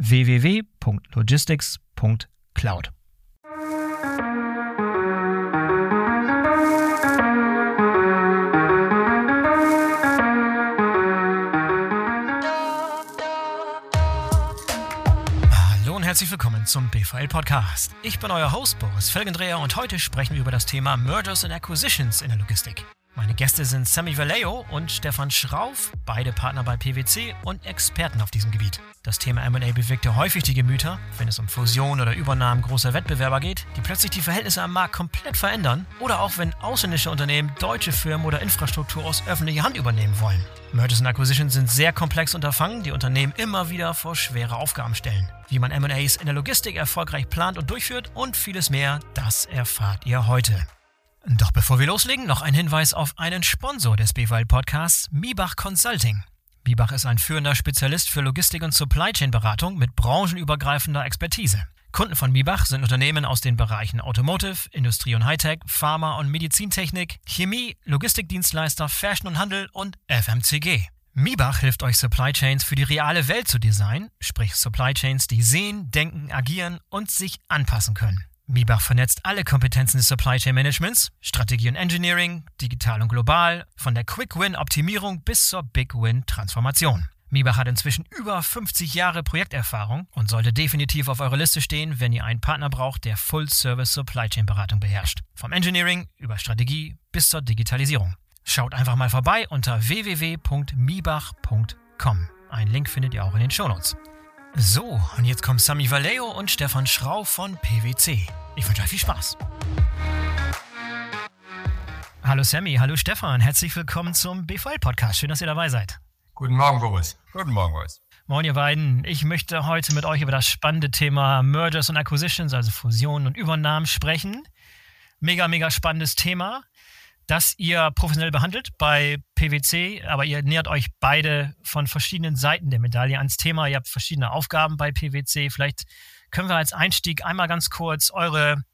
www.logistics.cloud. Hallo und herzlich willkommen zum BVL Podcast. Ich bin euer Host Boris Felgendreher und heute sprechen wir über das Thema Mergers and Acquisitions in der Logistik. Meine Gäste sind Sammy Vallejo und Stefan Schrauf, beide Partner bei PwC und Experten auf diesem Gebiet. Das Thema M&A bewegt ja häufig die Gemüter, wenn es um Fusion oder Übernahmen großer Wettbewerber geht, die plötzlich die Verhältnisse am Markt komplett verändern oder auch wenn ausländische Unternehmen deutsche Firmen oder Infrastruktur aus öffentlicher Hand übernehmen wollen. Mergers and Acquisitions sind sehr komplex Unterfangen, die Unternehmen immer wieder vor schwere Aufgaben stellen. Wie man M&As in der Logistik erfolgreich plant und durchführt und vieles mehr, das erfahrt ihr heute. Doch bevor wir loslegen, noch ein Hinweis auf einen Sponsor des BWL Podcasts, Mibach Consulting. Mibach ist ein führender Spezialist für Logistik und Supply Chain Beratung mit branchenübergreifender Expertise. Kunden von Mibach sind Unternehmen aus den Bereichen Automotive, Industrie und Hightech, Pharma und Medizintechnik, Chemie, Logistikdienstleister, Fashion und Handel und FMCG. Mibach hilft euch Supply Chains für die reale Welt zu designen, sprich Supply Chains, die sehen, denken, agieren und sich anpassen können. Mibach vernetzt alle Kompetenzen des Supply Chain Managements, Strategie und Engineering, digital und global, von der Quick Win Optimierung bis zur Big Win Transformation. Mibach hat inzwischen über 50 Jahre Projekterfahrung und sollte definitiv auf eurer Liste stehen, wenn ihr einen Partner braucht, der Full-Service Supply Chain Beratung beherrscht. Vom Engineering über Strategie bis zur Digitalisierung. Schaut einfach mal vorbei unter www.mibach.com. Einen Link findet ihr auch in den Shownotes. So, und jetzt kommen Sami Vallejo und Stefan Schrau von PwC. Ich wünsche euch viel Spaß. Hallo Sammy, hallo Stefan, herzlich willkommen zum BVL-Podcast. Schön, dass ihr dabei seid. Guten Morgen, Boris. Guten Morgen, Boris. Moin, ihr beiden. Ich möchte heute mit euch über das spannende Thema Mergers und Acquisitions, also Fusionen und Übernahmen, sprechen. Mega, mega spannendes Thema, das ihr professionell behandelt bei PwC, aber ihr nähert euch beide von verschiedenen Seiten der Medaille ans Thema. Ihr habt verschiedene Aufgaben bei PwC. Vielleicht können wir als Einstieg einmal ganz kurz eure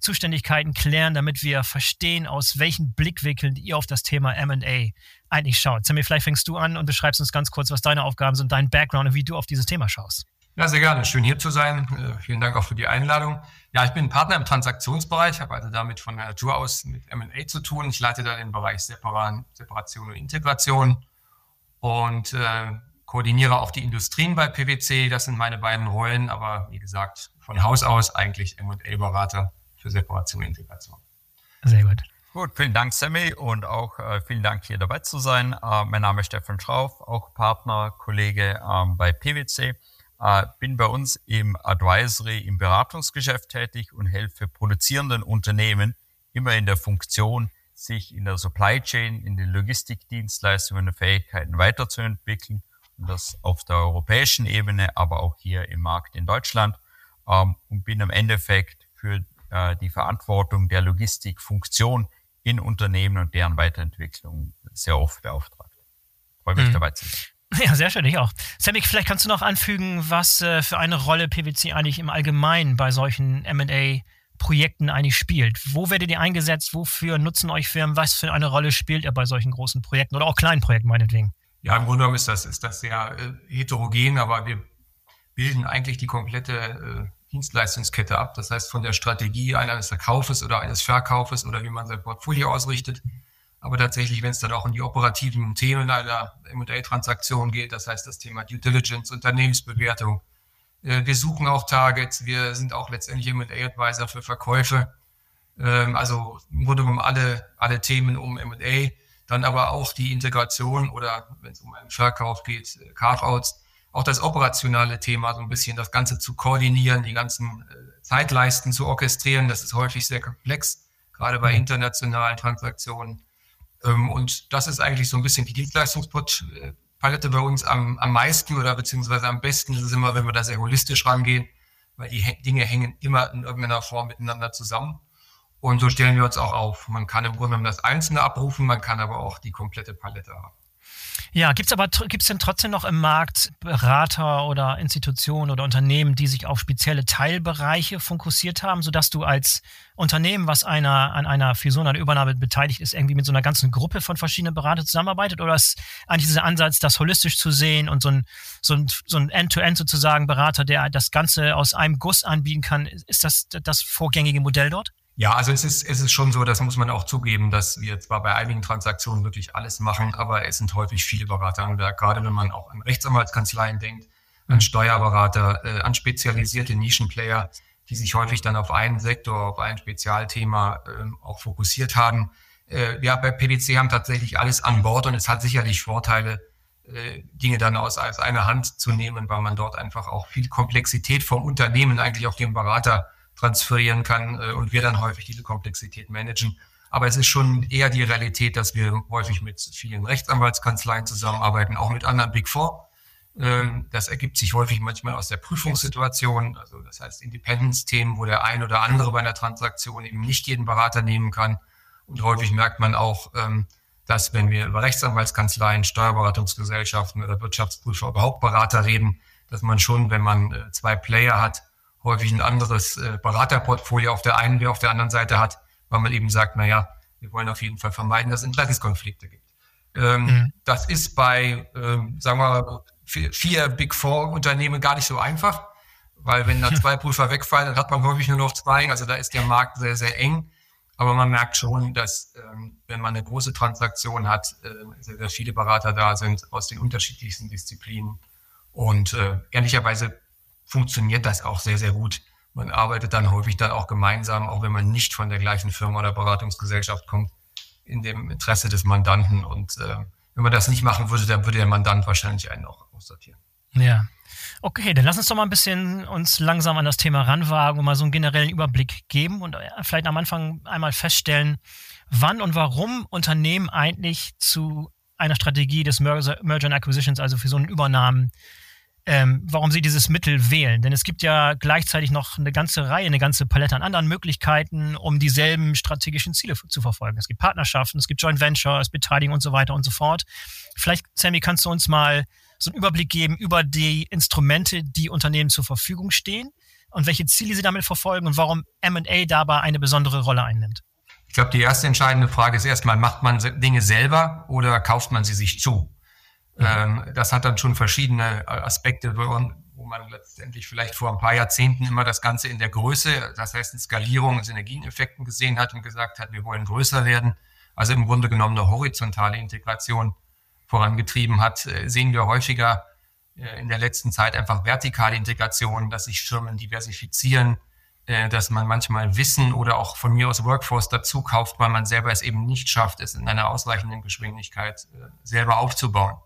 Zuständigkeiten klären, damit wir verstehen, aus welchen Blickwinkeln ihr auf das Thema MA eigentlich schaut. Sammy, vielleicht fängst du an und beschreibst uns ganz kurz, was deine Aufgaben sind, dein Background und wie du auf dieses Thema schaust. Ja, sehr gerne. Schön hier zu sein. Äh, vielen Dank auch für die Einladung. Ja, ich bin Partner im Transaktionsbereich, habe also damit von der Natur aus mit M&A zu tun. Ich leite da den Bereich Separation und Integration und äh, koordiniere auch die Industrien bei PwC. Das sind meine beiden Rollen, aber wie gesagt, von Haus aus eigentlich M&A-Berater für Separation und Integration. Sehr gut. Gut, vielen Dank, Sammy, und auch äh, vielen Dank, hier dabei zu sein. Äh, mein Name ist Stefan Schrauf, auch Partner, Kollege ähm, bei PwC. Äh, bin bei uns im Advisory, im Beratungsgeschäft tätig und helfe produzierenden Unternehmen immer in der Funktion, sich in der Supply Chain, in den Logistikdienstleistungen und Fähigkeiten weiterzuentwickeln und das auf der europäischen Ebene, aber auch hier im Markt in Deutschland ähm, und bin im Endeffekt für äh, die Verantwortung der Logistikfunktion in Unternehmen und deren Weiterentwicklung sehr oft beauftragt. Freue mich mhm. dabei zu sein. Ja, sehr schön, ich auch. Samik, vielleicht kannst du noch anfügen, was äh, für eine Rolle PwC eigentlich im Allgemeinen bei solchen M&A-Projekten eigentlich spielt. Wo werdet ihr eingesetzt? Wofür nutzen euch Firmen? Was für eine Rolle spielt ihr bei solchen großen Projekten oder auch kleinen Projekten meinetwegen? Ja, im Grunde genommen ist das, ist das sehr äh, heterogen, aber wir bilden eigentlich die komplette äh, Dienstleistungskette ab. Das heißt, von der Strategie eines Verkaufes oder eines Verkaufes oder wie man sein Portfolio ausrichtet. Aber tatsächlich, wenn es dann auch in die operativen Themen einer M&A-Transaktion geht, das heißt das Thema Due Diligence, Unternehmensbewertung. Äh, wir suchen auch Targets. Wir sind auch letztendlich M&A-Advisor für Verkäufe. Ähm, also im Grunde genommen alle, alle Themen um M&A. Dann aber auch die Integration oder wenn es um einen Verkauf geht, Carve-outs auch das operationale Thema, so ein bisschen das Ganze zu koordinieren, die ganzen äh, Zeitleisten zu orchestrieren. Das ist häufig sehr komplex, gerade bei mhm. internationalen Transaktionen. Ähm, und das ist eigentlich so ein bisschen die Dienstleistungspalette bei uns am, am meisten oder beziehungsweise am besten ist es immer, wenn wir da sehr holistisch rangehen, weil die Dinge hängen immer in irgendeiner Form miteinander zusammen. Und so stellen wir uns auch auf. Man kann im Grunde genommen das Einzelne abrufen, man kann aber auch die komplette Palette haben. Ja, gibt es aber gibt's denn trotzdem noch im Markt Berater oder Institutionen oder Unternehmen, die sich auf spezielle Teilbereiche fokussiert haben, sodass du als Unternehmen, was einer, an einer Fusion, einer Übernahme beteiligt ist, irgendwie mit so einer ganzen Gruppe von verschiedenen Beratern zusammenarbeitet? Oder ist eigentlich dieser Ansatz, das holistisch zu sehen und so ein, so ein, so ein End-to-End -End sozusagen Berater, der das Ganze aus einem Guss anbieten kann, ist das das vorgängige Modell dort? Ja, also es ist, es ist schon so, das muss man auch zugeben, dass wir zwar bei einigen Transaktionen wirklich alles machen, aber es sind häufig viele Berater an Werk, gerade wenn man auch an Rechtsanwaltskanzleien denkt, an mhm. Steuerberater, äh, an spezialisierte Nischenplayer, die sich häufig dann auf einen Sektor, auf ein Spezialthema äh, auch fokussiert haben. Äh, ja, bei PwC haben tatsächlich alles an Bord und es hat sicherlich Vorteile, äh, Dinge dann aus, aus einer Hand zu nehmen, weil man dort einfach auch viel Komplexität vom Unternehmen eigentlich auf den Berater transferieren kann äh, und wir dann häufig diese Komplexität managen. Aber es ist schon eher die Realität, dass wir häufig mit vielen Rechtsanwaltskanzleien zusammenarbeiten, auch mit anderen Big Four. Ähm, das ergibt sich häufig manchmal aus der Prüfungssituation, also das heißt Independence-Themen, wo der ein oder andere bei einer Transaktion eben nicht jeden Berater nehmen kann. Und häufig merkt man auch, ähm, dass wenn wir über Rechtsanwaltskanzleien, Steuerberatungsgesellschaften oder Wirtschaftsprüfer überhaupt Berater reden, dass man schon, wenn man äh, zwei Player hat, häufig ein anderes äh, Beraterportfolio auf der einen wie auf der anderen Seite hat, weil man eben sagt, na ja, wir wollen auf jeden Fall vermeiden, dass es Interessenskonflikte gibt. Ähm, mhm. Das ist bei, ähm, sagen wir mal, vier, vier Big Four Unternehmen gar nicht so einfach, weil wenn da zwei Prüfer wegfallen, dann hat man häufig nur noch zwei. Also da ist der Markt sehr, sehr eng. Aber man merkt schon, dass ähm, wenn man eine große Transaktion hat, äh, sehr, sehr viele Berater da sind aus den unterschiedlichsten Disziplinen. Und äh, ehrlicherweise funktioniert das auch sehr, sehr gut. Man arbeitet dann häufig dann auch gemeinsam, auch wenn man nicht von der gleichen Firma oder Beratungsgesellschaft kommt, in dem Interesse des Mandanten. Und äh, wenn man das nicht machen würde, dann würde der Mandant wahrscheinlich einen auch aussortieren. Ja. Okay, dann lass uns doch mal ein bisschen uns langsam an das Thema ranwagen und mal so einen generellen Überblick geben und äh, vielleicht am Anfang einmal feststellen, wann und warum Unternehmen eigentlich zu einer Strategie des Merger, Merger and Acquisitions, also für so einen Übernahmen, ähm, warum sie dieses Mittel wählen. Denn es gibt ja gleichzeitig noch eine ganze Reihe, eine ganze Palette an anderen Möglichkeiten, um dieselben strategischen Ziele zu verfolgen. Es gibt Partnerschaften, es gibt Joint Ventures, Beteiligung und so weiter und so fort. Vielleicht, Sammy, kannst du uns mal so einen Überblick geben über die Instrumente, die Unternehmen zur Verfügung stehen und welche Ziele sie damit verfolgen und warum M&A dabei eine besondere Rolle einnimmt. Ich glaube, die erste entscheidende Frage ist erstmal, macht man Dinge selber oder kauft man sie sich zu? Ähm, das hat dann schon verschiedene äh, Aspekte, wo man letztendlich vielleicht vor ein paar Jahrzehnten immer das Ganze in der Größe, das heißt in Skalierung Synergieneffekten gesehen hat und gesagt hat, wir wollen größer werden. Also im Grunde genommen eine horizontale Integration vorangetrieben hat, äh, sehen wir häufiger äh, in der letzten Zeit einfach vertikale Integration, dass sich Firmen diversifizieren, dass man manchmal Wissen oder auch von mir aus Workforce dazu kauft, weil man selber es eben nicht schafft, es in einer ausreichenden Geschwindigkeit selber aufzubauen.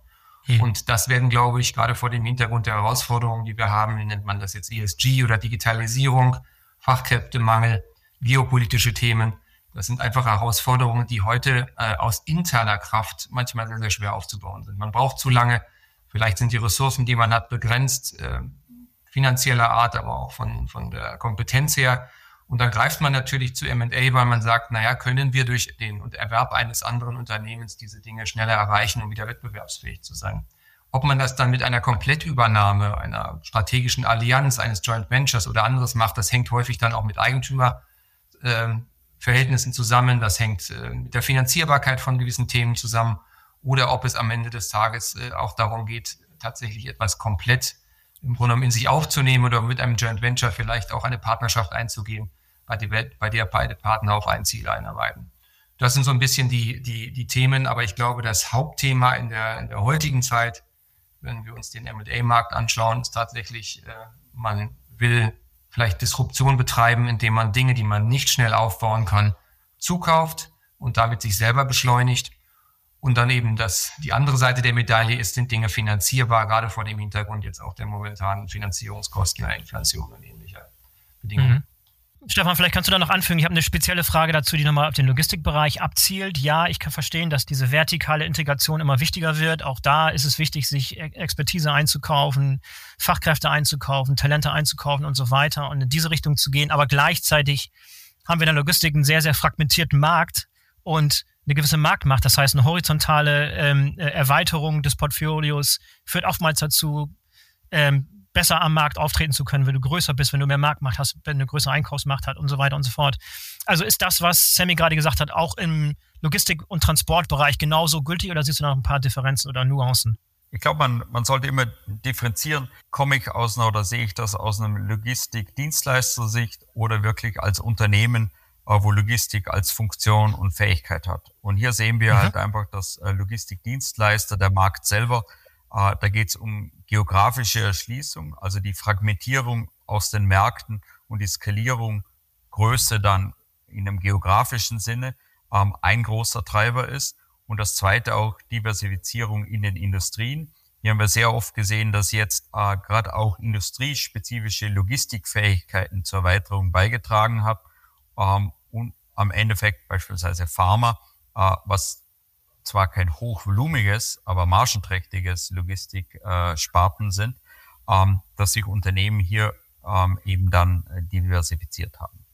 Hm. Und das werden, glaube ich, gerade vor dem Hintergrund der Herausforderungen, die wir haben, nennt man das jetzt ESG oder Digitalisierung, Fachkräftemangel, geopolitische Themen, das sind einfach Herausforderungen, die heute äh, aus interner Kraft manchmal sehr, sehr schwer aufzubauen sind. Man braucht zu lange, vielleicht sind die Ressourcen, die man hat, begrenzt. Äh, finanzieller Art, aber auch von, von der Kompetenz her. Und dann greift man natürlich zu M&A, weil man sagt, naja, können wir durch den Erwerb eines anderen Unternehmens diese Dinge schneller erreichen, um wieder wettbewerbsfähig zu sein. Ob man das dann mit einer Komplettübernahme, einer strategischen Allianz, eines Joint Ventures oder anderes macht, das hängt häufig dann auch mit Eigentümerverhältnissen äh, zusammen, das hängt äh, mit der Finanzierbarkeit von gewissen Themen zusammen oder ob es am Ende des Tages äh, auch darum geht, tatsächlich etwas komplett im Grunde genommen in sich aufzunehmen oder mit einem Joint Venture vielleicht auch eine Partnerschaft einzugehen, bei der, bei der beide Partner auf ein Ziel einarbeiten. Das sind so ein bisschen die, die, die Themen, aber ich glaube, das Hauptthema in der, in der heutigen Zeit, wenn wir uns den M&A-Markt anschauen, ist tatsächlich, äh, man will vielleicht Disruption betreiben, indem man Dinge, die man nicht schnell aufbauen kann, zukauft und damit sich selber beschleunigt und dann eben das, die andere Seite der Medaille ist, sind Dinge finanzierbar, gerade vor dem Hintergrund jetzt auch der momentanen Finanzierungskosten, der Inflation und ähnlicher Bedingungen. Mhm. Stefan, vielleicht kannst du da noch anfügen. Ich habe eine spezielle Frage dazu, die nochmal auf den Logistikbereich abzielt. Ja, ich kann verstehen, dass diese vertikale Integration immer wichtiger wird. Auch da ist es wichtig, sich Expertise einzukaufen, Fachkräfte einzukaufen, Talente einzukaufen und so weiter und in diese Richtung zu gehen. Aber gleichzeitig haben wir in der Logistik einen sehr, sehr fragmentierten Markt und eine gewisse Marktmacht, das heißt eine horizontale ähm, äh, Erweiterung des Portfolios führt oftmals dazu, ähm, besser am Markt auftreten zu können, wenn du größer bist, wenn du mehr Marktmacht hast, wenn du eine größere Einkaufsmacht hast und so weiter und so fort. Also ist das, was Sammy gerade gesagt hat, auch im Logistik- und Transportbereich genauso gültig oder siehst du noch ein paar Differenzen oder Nuancen? Ich glaube, man, man sollte immer differenzieren, komme ich aus einer oder sehe ich das aus einer Logistik-Dienstleister-Sicht oder wirklich als Unternehmen wo Logistik als Funktion und Fähigkeit hat. Und hier sehen wir mhm. halt einfach, dass äh, Logistikdienstleister, der Markt selber, äh, da geht es um geografische Erschließung, also die Fragmentierung aus den Märkten und die Skalierung, Größe dann in einem geografischen Sinne ähm, ein großer Treiber ist. Und das zweite auch Diversifizierung in den Industrien. Hier haben wir sehr oft gesehen, dass jetzt äh, gerade auch industriespezifische Logistikfähigkeiten zur Erweiterung beigetragen hat ähm, und am Endeffekt beispielsweise Pharma, äh, was zwar kein hochvolumiges, aber margenträchtiges Logistiksparten äh, sind, ähm, dass sich Unternehmen hier ähm, eben dann äh, diversifiziert haben.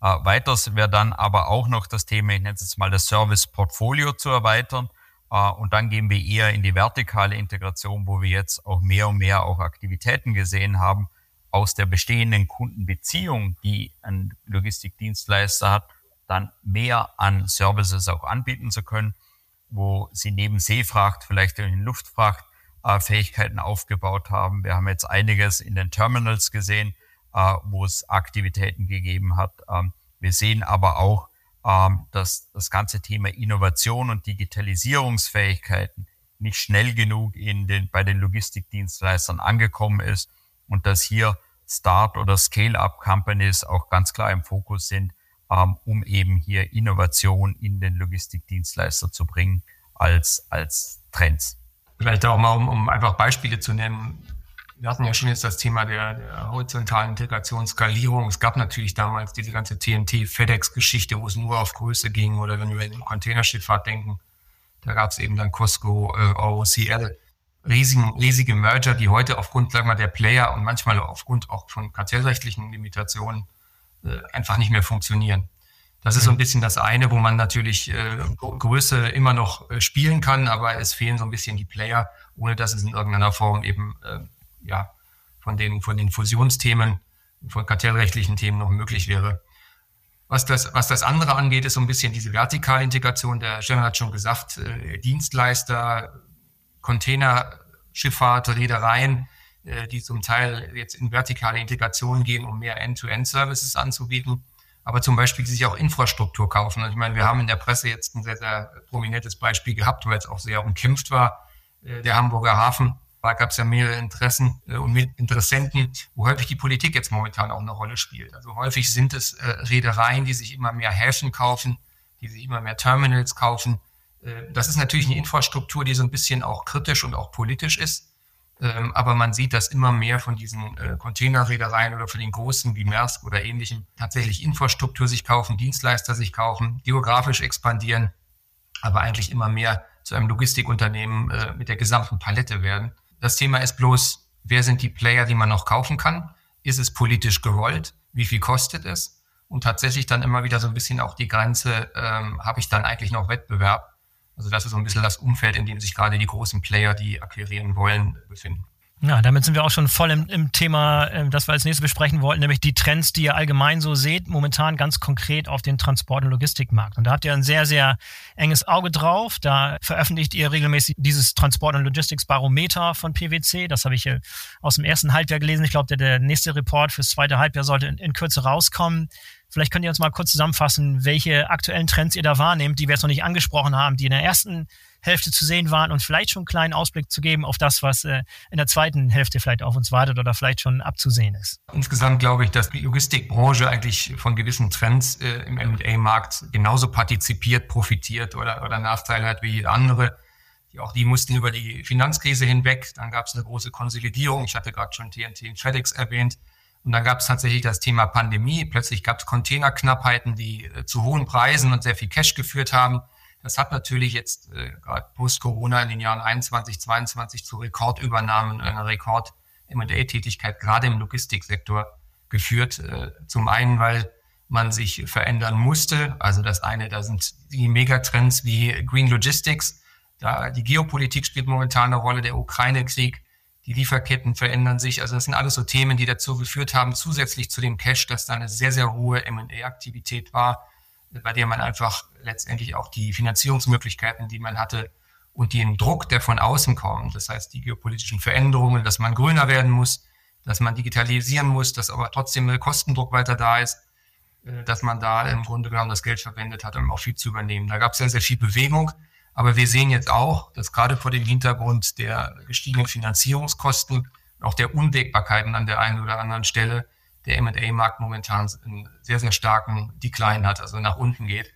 Äh, weiters wäre dann aber auch noch das Thema, ich nenne es jetzt mal das Service-Portfolio zu erweitern. Äh, und dann gehen wir eher in die vertikale Integration, wo wir jetzt auch mehr und mehr auch Aktivitäten gesehen haben, aus der bestehenden Kundenbeziehung, die ein Logistikdienstleister hat, dann mehr an Services auch anbieten zu können, wo sie neben Seefracht vielleicht in Luftfracht äh, Fähigkeiten aufgebaut haben. Wir haben jetzt einiges in den Terminals gesehen, äh, wo es Aktivitäten gegeben hat. Ähm, wir sehen aber auch, ähm, dass das ganze Thema Innovation und Digitalisierungsfähigkeiten nicht schnell genug in den, bei den Logistikdienstleistern angekommen ist und dass hier Start- oder Scale-up-Companies auch ganz klar im Fokus sind, ähm, um eben hier Innovation in den Logistikdienstleister zu bringen als, als Trends. Vielleicht auch mal, um, um einfach Beispiele zu nennen. Wir hatten ja schon jetzt das Thema der, der horizontalen Integration, Skalierung. Es gab natürlich damals diese ganze TNT-FedEx-Geschichte, wo es nur auf Größe ging. Oder wenn wir in Containerschifffahrt denken, da gab es eben dann Costco, äh, OCL riesigen, riesige Merger, die heute aufgrund sagen wir, der Player und manchmal aufgrund auch von kartellrechtlichen Limitationen äh, einfach nicht mehr funktionieren. Das ist so ein mhm. bisschen das eine, wo man natürlich äh, Größe immer noch äh, spielen kann, aber es fehlen so ein bisschen die Player, ohne dass es in irgendeiner Form eben äh, ja von den von den Fusionsthemen, von kartellrechtlichen Themen noch möglich wäre. Was das, was das andere angeht, ist so ein bisschen diese vertikale Integration. Der Stefan hat schon gesagt, äh, Dienstleister, Containerschifffahrt, Reedereien, äh, die zum Teil jetzt in vertikale Integration gehen, um mehr End-to-End-Services anzubieten, aber zum Beispiel die sich auch Infrastruktur kaufen. Und ich meine, wir haben in der Presse jetzt ein sehr, sehr prominentes Beispiel gehabt, wo jetzt auch sehr umkämpft war, äh, der Hamburger Hafen. Da gab es ja mehrere Interessen äh, und Interessenten, wo häufig die Politik jetzt momentan auch eine Rolle spielt. Also häufig sind es Reedereien, die sich immer mehr Häfen kaufen, die sich immer mehr Terminals kaufen, das ist natürlich eine Infrastruktur, die so ein bisschen auch kritisch und auch politisch ist. Ähm, aber man sieht, dass immer mehr von diesen äh, Containerreedereien oder von den großen wie Maersk oder ähnlichen tatsächlich Infrastruktur sich kaufen, Dienstleister sich kaufen, geografisch expandieren, aber eigentlich immer mehr zu einem Logistikunternehmen äh, mit der gesamten Palette werden. Das Thema ist bloß, wer sind die Player, die man noch kaufen kann? Ist es politisch gerollt? Wie viel kostet es? Und tatsächlich dann immer wieder so ein bisschen auch die Grenze, ähm, habe ich dann eigentlich noch Wettbewerb? Also das ist so ein bisschen das Umfeld, in dem sich gerade die großen Player, die akquirieren wollen, befinden. Ja, damit sind wir auch schon voll im, im Thema, äh, das wir als nächstes besprechen wollten, nämlich die Trends, die ihr allgemein so seht, momentan ganz konkret auf den Transport- und Logistikmarkt. Und da habt ihr ein sehr, sehr enges Auge drauf. Da veröffentlicht ihr regelmäßig dieses Transport- und Logistics-Barometer von PwC. Das habe ich aus dem ersten Halbjahr gelesen. Ich glaube, der, der nächste Report fürs zweite Halbjahr sollte in, in Kürze rauskommen. Vielleicht könnt ihr uns mal kurz zusammenfassen, welche aktuellen Trends ihr da wahrnehmt, die wir jetzt noch nicht angesprochen haben, die in der ersten Hälfte zu sehen waren und vielleicht schon einen kleinen Ausblick zu geben auf das, was äh, in der zweiten Hälfte vielleicht auf uns wartet oder vielleicht schon abzusehen ist. Insgesamt glaube ich, dass die Logistikbranche eigentlich von gewissen Trends äh, im M&A-Markt genauso partizipiert, profitiert oder, oder Nachteile hat wie jede andere. Auch die mussten über die Finanzkrise hinweg. Dann gab es eine große Konsolidierung. Ich hatte gerade schon TNT und FedEx erwähnt. Und dann gab es tatsächlich das Thema Pandemie. Plötzlich gab es Containerknappheiten, die äh, zu hohen Preisen und sehr viel Cash geführt haben. Das hat natürlich jetzt äh, gerade post-Corona in den Jahren 21, 22 zu Rekordübernahmen, einer Rekord M&A-Tätigkeit gerade im Logistiksektor geführt. Äh, zum einen, weil man sich verändern musste. Also das eine, da sind die Megatrends wie Green Logistics. Da die Geopolitik spielt momentan eine Rolle, der Ukraine-Krieg, die Lieferketten verändern sich. Also das sind alles so Themen, die dazu geführt haben, zusätzlich zu dem Cash, dass da eine sehr, sehr hohe M&A-Aktivität war, bei der man einfach letztendlich auch die Finanzierungsmöglichkeiten, die man hatte und den Druck, der von außen kommt, das heißt die geopolitischen Veränderungen, dass man grüner werden muss, dass man digitalisieren muss, dass aber trotzdem ein Kostendruck weiter da ist, äh, dass man da im Grunde genommen das Geld verwendet hat, um auch viel zu übernehmen. Da gab es sehr, sehr viel Bewegung. Aber wir sehen jetzt auch, dass gerade vor dem Hintergrund der gestiegenen Finanzierungskosten, auch der Unwägbarkeiten an der einen oder anderen Stelle, der M&A-Markt momentan einen sehr, sehr starken Decline hat, also nach unten geht.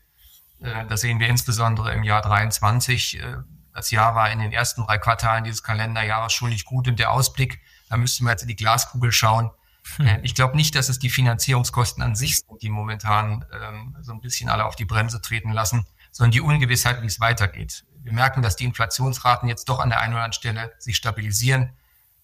Äh, das sehen wir insbesondere im Jahr 23. Äh, das Jahr war in den ersten drei Quartalen dieses Kalenderjahres schon nicht gut und der Ausblick, da müssten wir jetzt in die Glaskugel schauen. Hm. Äh, ich glaube nicht, dass es die Finanzierungskosten an sich sind, die momentan ähm, so ein bisschen alle auf die Bremse treten lassen, sondern die Ungewissheit, wie es weitergeht. Wir merken, dass die Inflationsraten jetzt doch an der einen oder anderen Stelle sich stabilisieren,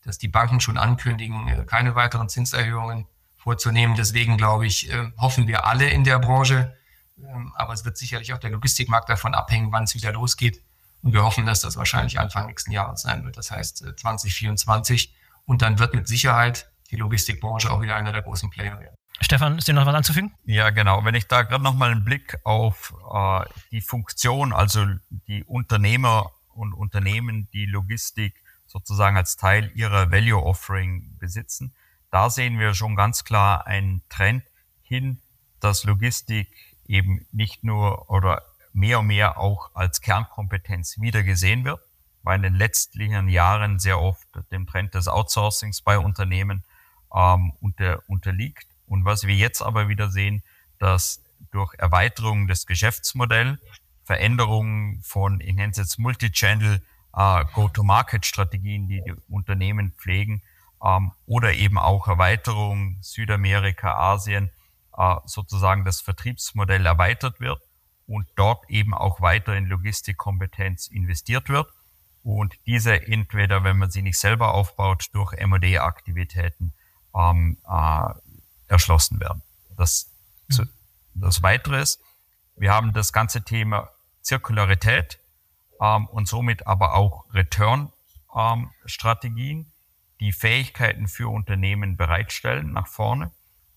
dass die Banken schon ankündigen, keine weiteren Zinserhöhungen vorzunehmen. Deswegen glaube ich, äh, hoffen wir alle in der Branche. Ähm, aber es wird sicherlich auch der Logistikmarkt davon abhängen, wann es wieder losgeht. Und wir hoffen, dass das wahrscheinlich Anfang nächsten Jahres sein wird. Das heißt 2024. Äh, Und dann wird mit Sicherheit die Logistikbranche auch wieder einer der großen Player werden. Stefan, ist dir noch was anzufügen? Ja, genau. Wenn ich da gerade noch mal einen Blick auf äh, die Funktion, also die Unternehmer und Unternehmen, die Logistik sozusagen als Teil ihrer Value Offering besitzen, da sehen wir schon ganz klar einen Trend hin, dass Logistik eben nicht nur oder mehr und mehr auch als Kernkompetenz wieder gesehen wird, weil in den letzten Jahren sehr oft dem Trend des Outsourcings bei Unternehmen ähm, unter, unterliegt. Und was wir jetzt aber wieder sehen, dass durch Erweiterung des Geschäftsmodells, Veränderungen von, ich nenne es jetzt Multichannel, äh, Go-to-Market-Strategien, die die Unternehmen pflegen, ähm, oder eben auch Erweiterung Südamerika, Asien, äh, sozusagen das Vertriebsmodell erweitert wird und dort eben auch weiter in Logistikkompetenz investiert wird. Und diese entweder, wenn man sie nicht selber aufbaut, durch M&A-Aktivitäten ähm, äh, erschlossen werden. Das, mhm. das Weitere ist, wir haben das ganze Thema Zirkularität ähm, und somit aber auch Return-Strategien, ähm, die Fähigkeiten für Unternehmen bereitstellen nach vorne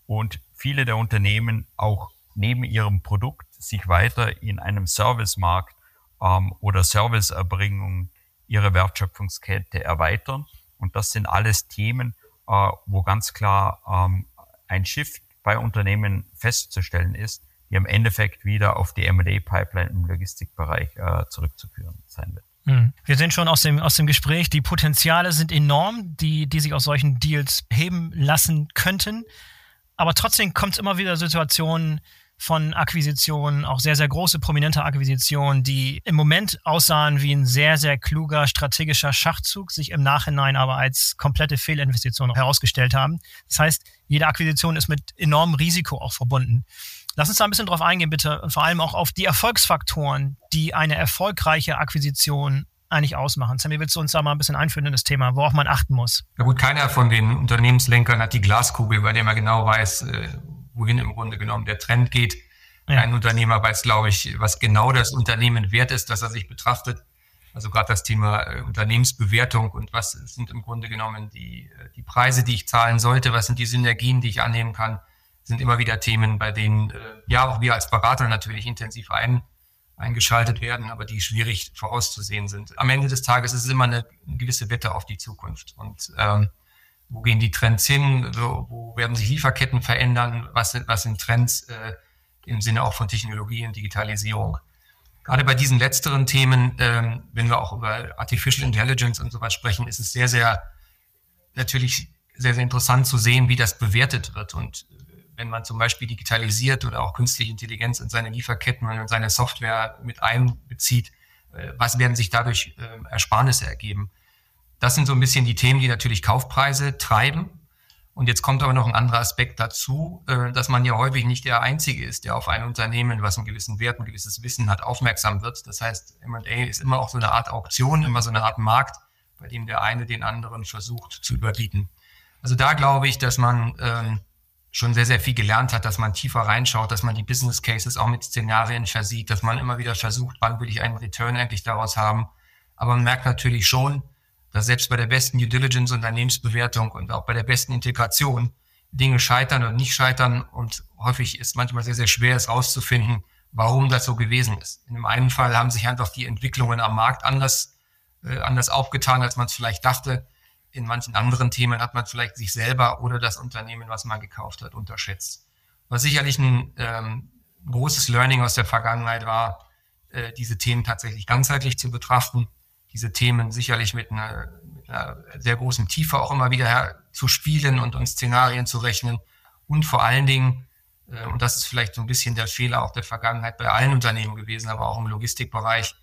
und viele der Unternehmen auch neben ihrem Produkt sich weiter in einem Servicemarkt ähm, oder Serviceerbringung ihre Wertschöpfungskette erweitern. Und das sind alles Themen, äh, wo ganz klar ähm, ein Shift bei Unternehmen festzustellen ist, die im Endeffekt wieder auf die M&A-Pipeline im Logistikbereich äh, zurückzuführen sein wird. Hm. Wir sehen schon aus dem, aus dem Gespräch, die Potenziale sind enorm, die, die sich aus solchen Deals heben lassen könnten. Aber trotzdem kommt es immer wieder Situationen von Akquisitionen, auch sehr, sehr große, prominente Akquisitionen, die im Moment aussahen wie ein sehr, sehr kluger strategischer Schachzug, sich im Nachhinein aber als komplette Fehlinvestition herausgestellt haben. Das heißt, jede Akquisition ist mit enormem Risiko auch verbunden. Lass uns da ein bisschen drauf eingehen, bitte. Und vor allem auch auf die Erfolgsfaktoren, die eine erfolgreiche Akquisition eigentlich ausmachen? Sammy, willst du uns da mal ein bisschen einführen in das Thema, worauf man achten muss? Ja gut, keiner von den Unternehmenslenkern hat die Glaskugel, bei der man genau weiß, äh, wohin im Grunde genommen der Trend geht. Ja. Ein Unternehmer weiß, glaube ich, was genau das Unternehmen wert ist, dass er sich betrachtet. Also gerade das Thema äh, Unternehmensbewertung und was sind im Grunde genommen die, äh, die Preise, die ich zahlen sollte, was sind die Synergien, die ich annehmen kann, sind immer wieder Themen, bei denen äh, ja auch wir als Berater natürlich intensiv ein, eingeschaltet werden, aber die schwierig vorauszusehen sind. Am Ende des Tages ist es immer eine, eine gewisse Wette auf die Zukunft. Und ähm, wo gehen die Trends hin? Wo, wo werden sich Lieferketten verändern? Was sind, was sind Trends äh, im Sinne auch von Technologie und Digitalisierung? Gerade bei diesen letzteren Themen, ähm, wenn wir auch über Artificial Intelligence und sowas sprechen, ist es sehr, sehr natürlich sehr, sehr interessant zu sehen, wie das bewertet wird. Und wenn man zum Beispiel digitalisiert oder auch künstliche Intelligenz in seine Lieferketten und seine Software mit einbezieht, äh, was werden sich dadurch äh, Ersparnisse ergeben? Das sind so ein bisschen die Themen, die natürlich Kaufpreise treiben. Und jetzt kommt aber noch ein anderer Aspekt dazu, äh, dass man ja häufig nicht der Einzige ist, der auf ein Unternehmen, was einen gewissen Wert, ein gewisses Wissen hat, aufmerksam wird. Das heißt, M&A ist immer auch so eine Art Auktion, immer so eine Art Markt, bei dem der eine den anderen versucht zu überbieten. Also da glaube ich, dass man ähm, schon sehr, sehr viel gelernt hat, dass man tiefer reinschaut, dass man die Business Cases auch mit Szenarien versieht, dass man immer wieder versucht, wann will ich einen Return endlich daraus haben. Aber man merkt natürlich schon, dass selbst bei der besten Due Diligence, Unternehmensbewertung und auch bei der besten Integration Dinge scheitern und nicht scheitern und häufig ist manchmal sehr, sehr schwer, es rauszufinden, warum das so gewesen ist. In dem einen Fall haben sich einfach die Entwicklungen am Markt anders, äh, anders aufgetan, als man es vielleicht dachte. In manchen anderen Themen hat man vielleicht sich selber oder das Unternehmen, was man gekauft hat, unterschätzt. Was sicherlich ein ähm, großes Learning aus der Vergangenheit war, äh, diese Themen tatsächlich ganzheitlich zu betrachten diese Themen sicherlich mit einer, mit einer sehr großen Tiefe auch immer wieder zu spielen und, und Szenarien zu rechnen. Und vor allen Dingen, äh, und das ist vielleicht so ein bisschen der Fehler auch der Vergangenheit bei allen Unternehmen gewesen, aber auch im Logistikbereich,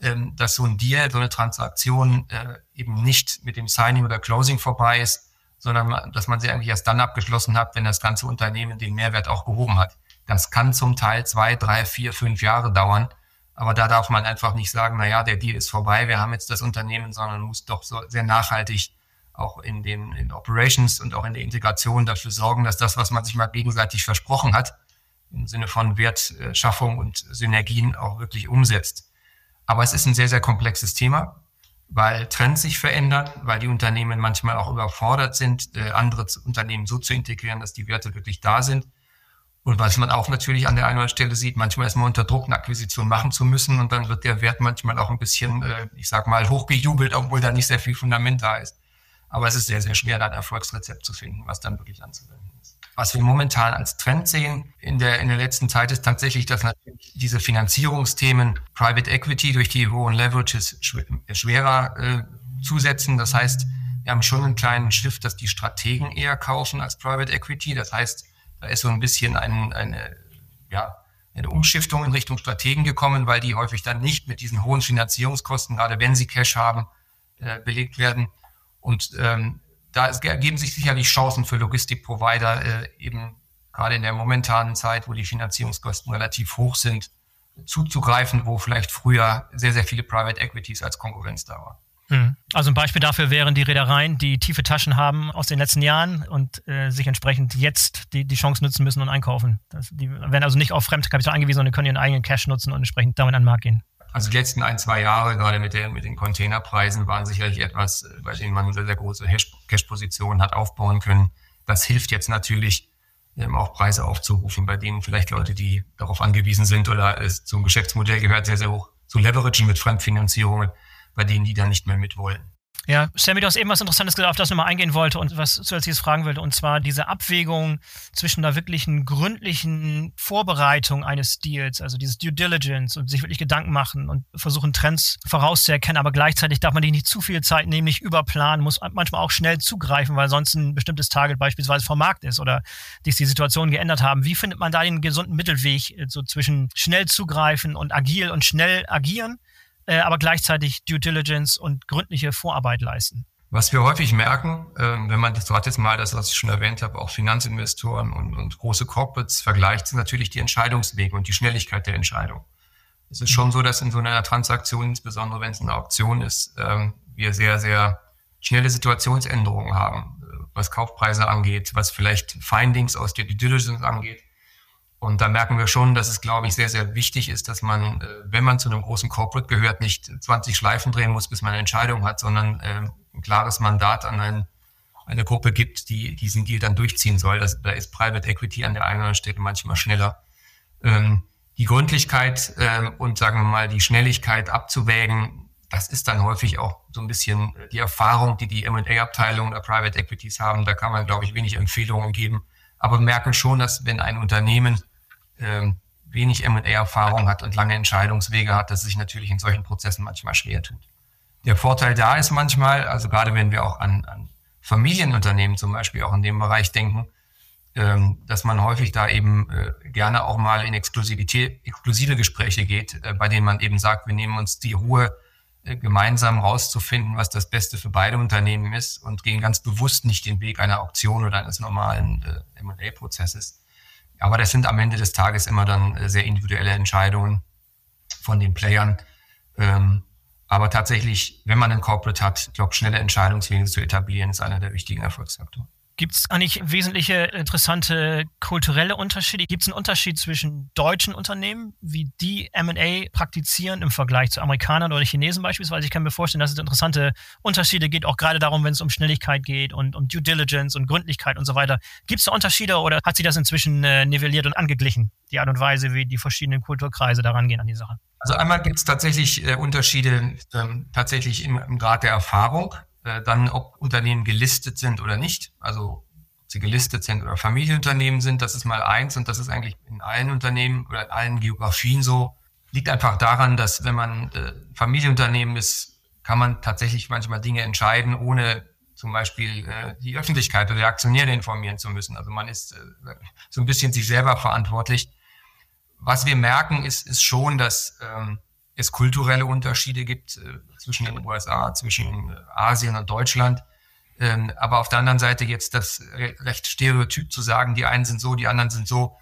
ähm, dass so ein Deal, so eine Transaktion äh, eben nicht mit dem Signing oder Closing vorbei ist, sondern dass man sie eigentlich erst dann abgeschlossen hat, wenn das ganze Unternehmen den Mehrwert auch gehoben hat. Das kann zum Teil zwei, drei, vier, fünf Jahre dauern. Aber da darf man einfach nicht sagen, na ja, der Deal ist vorbei, wir haben jetzt das Unternehmen, sondern muss doch so sehr nachhaltig auch in den in Operations und auch in der Integration dafür sorgen, dass das, was man sich mal gegenseitig versprochen hat, im Sinne von Wertschaffung und Synergien auch wirklich umsetzt. Aber es ist ein sehr, sehr komplexes Thema, weil Trends sich verändern, weil die Unternehmen manchmal auch überfordert sind, äh, andere Unternehmen so zu integrieren, dass die Werte wirklich da sind. Und was man auch natürlich an der einen oder anderen Stelle sieht, manchmal ist man unter Druck, eine Akquisition machen zu müssen und dann wird der Wert manchmal auch ein bisschen, äh, ich sag mal, hochgejubelt, obwohl da nicht sehr viel Fundament da ist. Aber es ist sehr, sehr schwer, da ein Erfolgsrezept zu finden, was dann wirklich anzuwenden ist. Was wir momentan als Trend sehen in der, in der letzten Zeit ist tatsächlich, dass natürlich diese Finanzierungsthemen Private Equity durch die hohen Leverages schwerer äh, zusetzen. Das heißt, wir haben schon einen kleinen Shift, dass die Strategen eher kaufen als Private Equity. Das heißt, da ist so ein bisschen ein, eine, ja, eine Umschiftung in Richtung Strategen gekommen, weil die häufig dann nicht mit diesen hohen Finanzierungskosten, gerade wenn sie Cash haben, äh, belegt werden. Und ähm, da ergeben sich sicherlich Chancen für Logistikprovider, äh, eben gerade in der momentanen Zeit, wo die Finanzierungskosten relativ hoch sind, zuzugreifen, wo vielleicht früher sehr, sehr viele Private Equities als Konkurrenz da waren. Hm. Also ein Beispiel dafür wären die Reedereien, die tiefe Taschen haben aus den letzten Jahren und äh, sich entsprechend jetzt die, die Chance nutzen müssen und einkaufen. Das, die werden also nicht auf Fremdkapital angewiesen, sondern können ihren eigenen Cash nutzen und entsprechend damit an den Markt gehen. Also die letzten ein, zwei Jahre, gerade mit, der, mit den Containerpreisen, waren sicherlich etwas, äh, bei denen man sehr, sehr große Cash-Positionen hat aufbauen können. Das hilft jetzt natürlich, ähm, auch Preise aufzurufen, bei denen vielleicht Leute, die darauf angewiesen sind oder es zum Geschäftsmodell gehört, sehr, sehr hoch zu leveragen mit Fremdfinanzierungen bei denen die dann nicht mehr mitwollen. Ja, Sammy, du hast eben was Interessantes gesagt, auf das ich nochmal eingehen wollte und was zusätzliches fragen wollte, und zwar diese Abwägung zwischen einer wirklichen gründlichen Vorbereitung eines Deals, also dieses Due Diligence und sich wirklich Gedanken machen und versuchen, Trends vorauszuerkennen, aber gleichzeitig darf man die nicht zu viel Zeit nehmen, nicht überplanen, muss manchmal auch schnell zugreifen, weil sonst ein bestimmtes Target beispielsweise vom Markt ist oder sich die Situation geändert haben. Wie findet man da den gesunden Mittelweg äh, so zwischen schnell zugreifen und agil und schnell agieren? Äh, aber gleichzeitig Due Diligence und gründliche Vorarbeit leisten. Was wir häufig merken, äh, wenn man das jetzt mal das, was ich schon erwähnt habe, auch Finanzinvestoren und, und große Corporates vergleicht, sind natürlich die Entscheidungswege und die Schnelligkeit der Entscheidung. es ist schon so, dass in so einer Transaktion, insbesondere wenn es eine Auktion ist, ähm, wir sehr, sehr schnelle Situationsänderungen haben, äh, was Kaufpreise angeht, was vielleicht Findings aus der Due Diligence angeht. Und da merken wir schon, dass es, glaube ich, sehr, sehr wichtig ist, dass man, äh, wenn man zu einem großen Corporate gehört, nicht 20 Schleifen drehen muss, bis man eine Entscheidung hat, sondern äh, ein klares Mandat an ein, eine Gruppe gibt, die diesen Deal dann durchziehen soll. Das, da ist Private Equity an der einen oder anderen Stelle manchmal schneller. Ähm, die Gründlichkeit äh, und sagen wir mal die Schnelligkeit abzuwägen, das ist dann häufig auch so ein bisschen die Erfahrung, die die M&A-Abteilung der Private Equities haben. Da kann man, glaube ich, wenig Empfehlungen geben. Aber merken schon, dass wenn ein Unternehmen äh, wenig M&A-Erfahrung hat und lange Entscheidungswege hat, dass es sich natürlich in solchen Prozessen manchmal schwer tut. Der Vorteil da ist manchmal, also gerade wenn wir auch an, an Familienunternehmen zum Beispiel auch in dem Bereich denken, ähm, dass man häufig da eben äh, gerne auch mal in Exklusivität, exklusive Gespräche geht, äh, bei denen man eben sagt, wir nehmen uns die Ruhe, gemeinsam rauszufinden, was das Beste für beide Unternehmen ist und gehen ganz bewusst nicht den Weg einer Auktion oder eines normalen äh, M&A-Prozesses. Aber das sind am Ende des Tages immer dann äh, sehr individuelle Entscheidungen von den Playern. Ähm, aber tatsächlich, wenn man einen Corporate hat, glaube, schnelle Entscheidungswege zu etablieren, ist einer der wichtigen Erfolgsfaktoren. Gibt es eigentlich wesentliche interessante kulturelle Unterschiede? Gibt es einen Unterschied zwischen deutschen Unternehmen, wie die M&A praktizieren im Vergleich zu Amerikanern oder Chinesen beispielsweise? Ich kann mir vorstellen, dass es interessante Unterschiede gibt, auch gerade darum, wenn es um Schnelligkeit geht und um Due Diligence und Gründlichkeit und so weiter. Gibt es da Unterschiede oder hat sich das inzwischen äh, nivelliert und angeglichen, die Art und Weise, wie die verschiedenen Kulturkreise daran gehen an die Sache? Also einmal gibt es tatsächlich äh, Unterschiede ähm, tatsächlich im, im Grad der Erfahrung. Äh, dann ob Unternehmen gelistet sind oder nicht. Also ob sie gelistet sind oder Familienunternehmen sind, das ist mal eins und das ist eigentlich in allen Unternehmen oder in allen Geografien so. Liegt einfach daran, dass wenn man äh, Familienunternehmen ist, kann man tatsächlich manchmal Dinge entscheiden, ohne zum Beispiel äh, die Öffentlichkeit oder die Aktionäre informieren zu müssen. Also man ist äh, so ein bisschen sich selber verantwortlich. Was wir merken, ist, ist schon, dass ähm, es kulturelle Unterschiede gibt äh, zwischen den USA, zwischen äh, Asien und Deutschland. Ähm, aber auf der anderen Seite jetzt das recht stereotyp zu sagen, die einen sind so, die anderen sind so,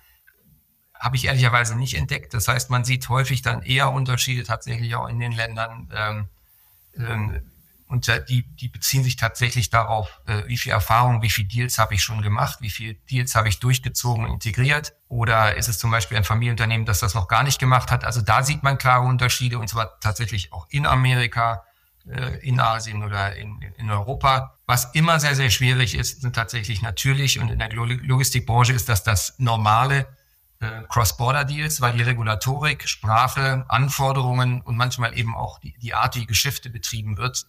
habe ich ehrlicherweise nicht entdeckt. Das heißt, man sieht häufig dann eher Unterschiede tatsächlich auch in den Ländern. Ähm, ähm, und die, die beziehen sich tatsächlich darauf, äh, wie viel Erfahrung, wie viel Deals habe ich schon gemacht, wie viel Deals habe ich durchgezogen und integriert. Oder ist es zum Beispiel ein Familienunternehmen, das das noch gar nicht gemacht hat? Also da sieht man klare Unterschiede und zwar tatsächlich auch in Amerika, äh, in Asien oder in, in Europa. Was immer sehr, sehr schwierig ist, sind tatsächlich natürlich und in der Logistikbranche ist das das normale äh, Cross-Border-Deals, weil die Regulatorik, Sprache, Anforderungen und manchmal eben auch die, die Art, wie Geschäfte betrieben wird,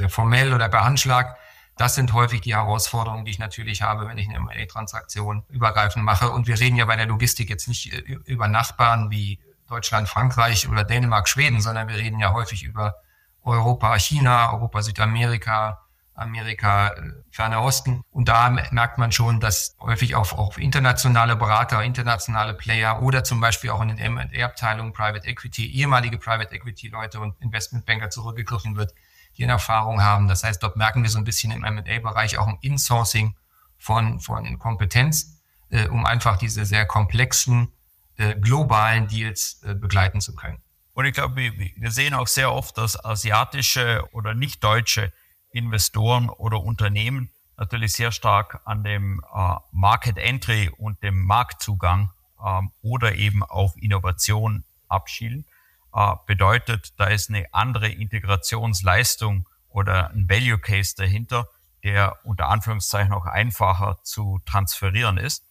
sehr formell oder per Handschlag. Das sind häufig die Herausforderungen, die ich natürlich habe, wenn ich eine M&A-Transaktion übergreifend mache. Und wir reden ja bei der Logistik jetzt nicht äh, über Nachbarn wie Deutschland, Frankreich oder Dänemark, Schweden, sondern wir reden ja häufig über Europa, China, Europa, Südamerika, Amerika, äh, Ferner Osten. Und da merkt man schon, dass häufig auf, auf internationale Berater, internationale Player oder zum Beispiel auch in den M&A-Abteilungen Private Equity, ehemalige Private Equity-Leute und Investmentbanker zurückgegriffen wird, die eine Erfahrung haben. Das heißt, dort merken wir so ein bisschen im M&A-Bereich auch ein Insourcing von, von Kompetenz, äh, um einfach diese sehr komplexen äh, globalen Deals äh, begleiten zu können. Und ich glaube, wir sehen auch sehr oft, dass asiatische oder nicht deutsche Investoren oder Unternehmen natürlich sehr stark an dem äh, Market Entry und dem Marktzugang ähm, oder eben auf Innovation abschielen. Äh, bedeutet, da ist eine andere Integrationsleistung oder ein Value Case dahinter, der unter Anführungszeichen auch einfacher zu transferieren ist.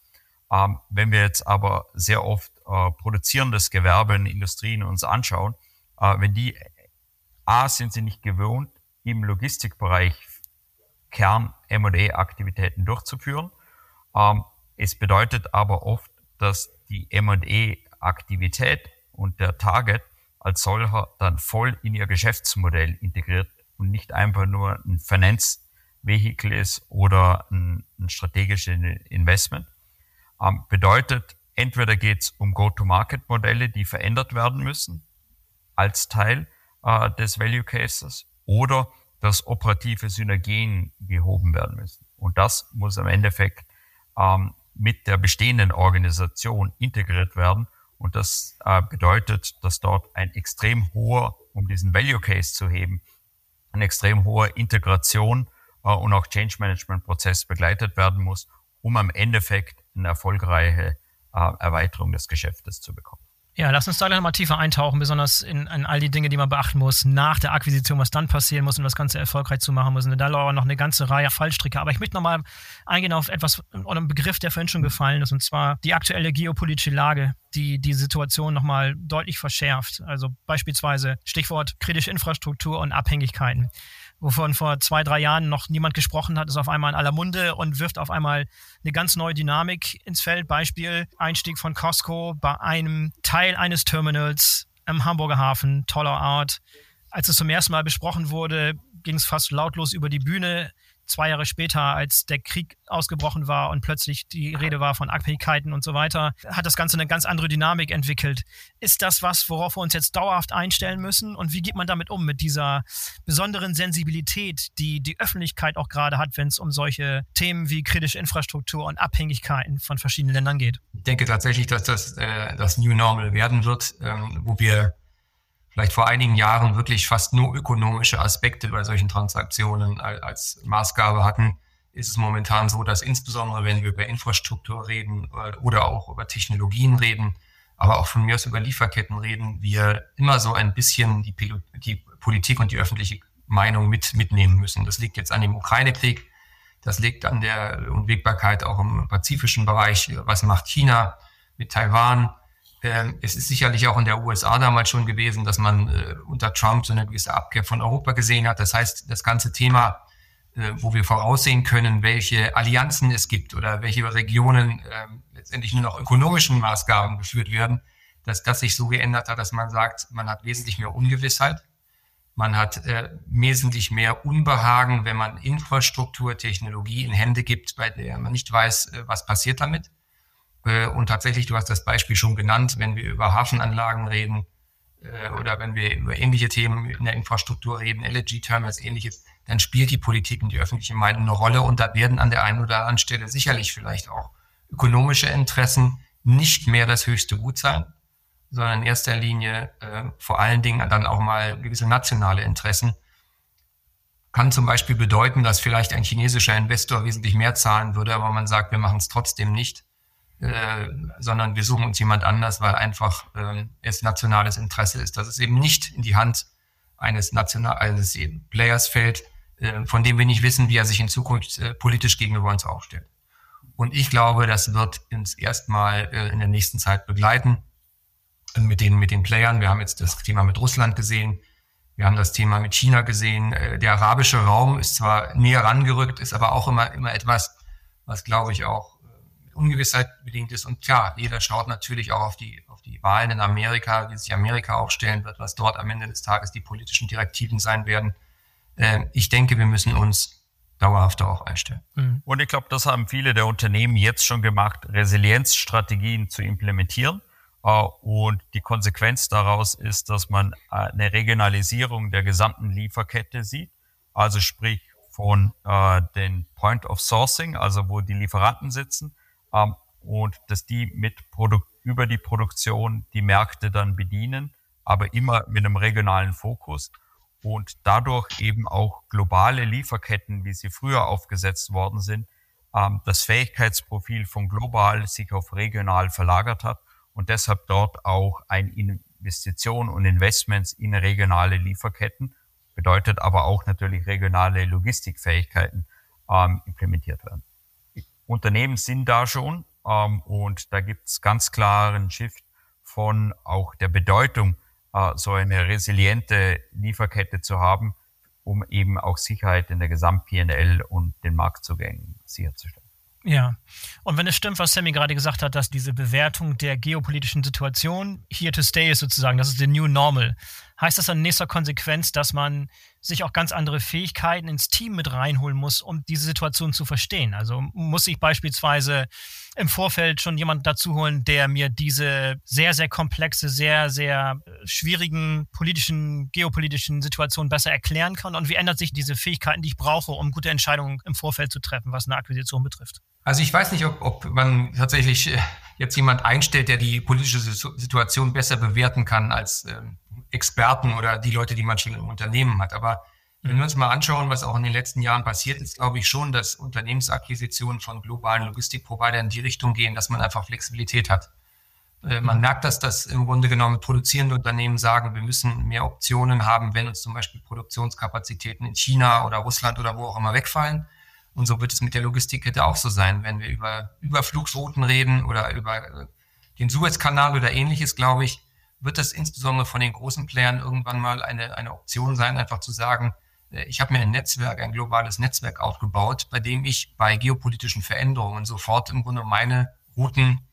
Ähm, wenn wir jetzt aber sehr oft äh, produzierendes Gewerbe in Industrien uns anschauen, äh, wenn die A sind sie nicht gewohnt, im Logistikbereich Kern M&A-Aktivitäten durchzuführen. Ähm, es bedeutet aber oft, dass die M&A-Aktivität und der Target als solcher dann voll in ihr Geschäftsmodell integriert und nicht einfach nur ein Finanzvehikel ist oder ein, ein strategisches Investment. Ähm, bedeutet, entweder geht es um Go-to-Market-Modelle, die verändert werden müssen als Teil äh, des Value Cases oder dass operative Synergien gehoben werden müssen. Und das muss am Endeffekt ähm, mit der bestehenden Organisation integriert werden Und das äh, bedeutet, dass dort ein extrem hoher, um diesen Value Case zu heben, ein extrem hoher Integration äh, und auch Change Management Prozess begleitet werden muss, um am Endeffekt eine erfolgreiche äh, Erweiterung des Geschäftes zu bekommen. Ja, lass uns da gleich mal tiefer eintauchen, besonders in, in, all die Dinge, die man beachten muss nach der Akquisition, was dann passieren muss, um das Ganze erfolgreich zu machen muss. Und da lauern noch eine ganze Reihe Fallstricke. Aber ich möchte nochmal eingehen auf etwas oder einen Begriff, der vorhin schon gefallen ist, und zwar die aktuelle geopolitische Lage, die die Situation nochmal deutlich verschärft. Also beispielsweise Stichwort kritische Infrastruktur und Abhängigkeiten wovon vor zwei, drei Jahren noch niemand gesprochen hat, ist auf einmal in aller Munde und wirft auf einmal eine ganz neue Dynamik ins Feld. Beispiel Einstieg von Costco bei einem Teil eines Terminals im Hamburger Hafen, toller Art. Als es zum ersten Mal besprochen wurde, ging es fast lautlos über die Bühne zwei Jahre später, als der Krieg ausgebrochen war und plötzlich die Rede war von Abhängigkeiten und so weiter, hat das Ganze eine ganz andere Dynamik entwickelt. Ist das was, worauf wir uns jetzt dauerhaft einstellen müssen? Und wie geht man damit um, mit dieser besonderen Sensibilität, die die Öffentlichkeit auch gerade hat, wenn es um solche Themen wie kritische Infrastruktur und Abhängigkeiten von verschiedenen Ländern geht? Ich denke tatsächlich, dass das äh, das New Normal werden wird, ähm, wo wir vielleicht vor einigen Jahren wirklich fast nur ökonomische Aspekte bei solchen Transaktionen als Maßgabe hatten, ist es momentan so, dass insbesondere wenn wir über Infrastruktur reden oder auch über Technologien reden, aber auch von mir aus über Lieferketten reden, wir immer so ein bisschen die, die Politik und die öffentliche Meinung mit, mitnehmen müssen. Das liegt jetzt an dem Ukraine-Krieg, das liegt an der Unwägbarkeit auch im pazifischen Bereich. Was macht China mit Taiwan? Ähm, es ist sicherlich auch in der USA damals schon gewesen, dass man äh, unter Trump so eine gewisse Abkehr von Europa gesehen hat. Das heißt, das ganze Thema, äh, wo wir voraussehen können, welche Allianzen es gibt oder welche Regionen äh, letztendlich nur noch ökonomischen Maßgaben geführt werden, dass das sich so geändert hat, dass man sagt, man hat wesentlich mehr Ungewissheit. Man hat äh, wesentlich mehr Unbehagen, wenn man Infrastruktur, Technologie in Hände gibt, bei der man nicht weiß, was passiert damit. Äh, und tatsächlich, du hast das Beispiel schon genannt, wenn wir über Hafenanlagen reden äh, oder wenn wir über ähnliche Themen in der Infrastruktur reden, LNG-Terminals, ähnliches, dann spielt die Politik und die öffentliche Meinung eine Rolle und da werden an der einen oder anderen Stelle sicherlich vielleicht auch ökonomische Interessen nicht mehr das höchste Gut sein, sondern in erster Linie äh, vor allen Dingen dann auch mal gewisse nationale Interessen. Kann zum Beispiel bedeuten, dass vielleicht ein chinesischer Investor wesentlich mehr zahlen würde, aber man sagt, wir machen es trotzdem nicht äh, sondern wir suchen uns jemand anders, weil einfach äh, es nationales Interesse ist, dass es eben nicht in die Hand eines national eines Players fällt, äh, von dem wir nicht wissen, wie er sich in Zukunft äh, politisch gegenüber uns aufstellt. Und ich glaube, das wird uns erstmal äh, in der nächsten Zeit begleiten mit den mit den Playern. Wir haben jetzt das Thema mit Russland gesehen. Wir haben das Thema mit China gesehen. Äh, der arabische Raum ist zwar näher rangerückt, ist aber auch immer, immer etwas, was, glaube ich, auch Ungewissheit bedingt ist. Und klar, jeder schaut natürlich auch auf die, auf die Wahlen in Amerika, wie sich Amerika aufstellen wird, was dort am Ende des Tages die politischen Direktiven sein werden. Äh, ich denke, wir müssen uns dauerhaft darauf einstellen. Mhm. Und ich glaube, das haben viele der Unternehmen jetzt schon gemacht, Resilienzstrategien zu implementieren. Uh, und die Konsequenz daraus ist, dass man uh, eine Regionalisierung der gesamten Lieferkette sieht. Also sprich von uh, den Point of Sourcing, also wo die Lieferanten sitzen, ähm, und dass die mit Produk über die Produktion die Märkte dann bedienen, aber immer mit einem regionalen Fokus und dadurch eben auch globale Lieferketten, wie sie früher aufgesetzt worden sind, ähm, das Fähigkeitsprofil von global sich auf regional verlagert hat und deshalb dort auch ein Investition und Investments in regionale Lieferketten bedeutet aber auch natürlich regionale Logistikfähigkeiten ähm, implementiert werden. Unternehmen sind da schon ähm, und da gibt es ganz klaren Shift von auch der Bedeutung, äh, so eine resiliente Lieferkette zu haben, um eben auch Sicherheit in der Gesamt-PNL und den Marktzugängen sicherzustellen. Ja, und wenn es stimmt, was Sammy gerade gesagt hat, dass diese Bewertung der geopolitischen Situation here to stay ist sozusagen, das ist the new normal, heißt das in nächster Konsequenz, dass man sich auch ganz andere Fähigkeiten ins Team mit reinholen muss, um diese Situation zu verstehen. Also muss ich beispielsweise im Vorfeld schon jemand dazu holen, der mir diese sehr, sehr komplexe, sehr, sehr schwierigen politischen, geopolitischen Situationen besser erklären kann? Und wie ändert sich diese Fähigkeiten, die ich brauche, um gute Entscheidungen im Vorfeld zu treffen, was eine Akquisition betrifft? Also ich weiß nicht, ob, ob man tatsächlich jetzt jemand einstellt, der die politische Situation besser bewerten kann als ähm, Experten oder die Leute, die man schon im Unternehmen hat. Aber wenn wir uns mal anschauen, was auch in den letzten Jahren passiert ist, glaube ich schon, dass Unternehmensakquisitionen von globalen Logistikprovidern in die Richtung gehen, dass man einfach Flexibilität hat. Äh, man merkt, dass das im Grunde genommen produzierende Unternehmen sagen, wir müssen mehr Optionen haben, wenn uns zum Beispiel Produktionskapazitäten in China oder Russland oder wo auch immer wegfallen. Und so wird es mit der Logistikkette auch so sein. Wenn wir über Überflugsrouten reden oder über äh, den Suezkanal oder ähnliches, glaube ich, wird das insbesondere von den großen Playern irgendwann mal eine, eine Option sein, einfach zu sagen, äh, ich habe mir ein Netzwerk, ein globales Netzwerk aufgebaut, bei dem ich bei geopolitischen Veränderungen sofort im Grunde meine Routen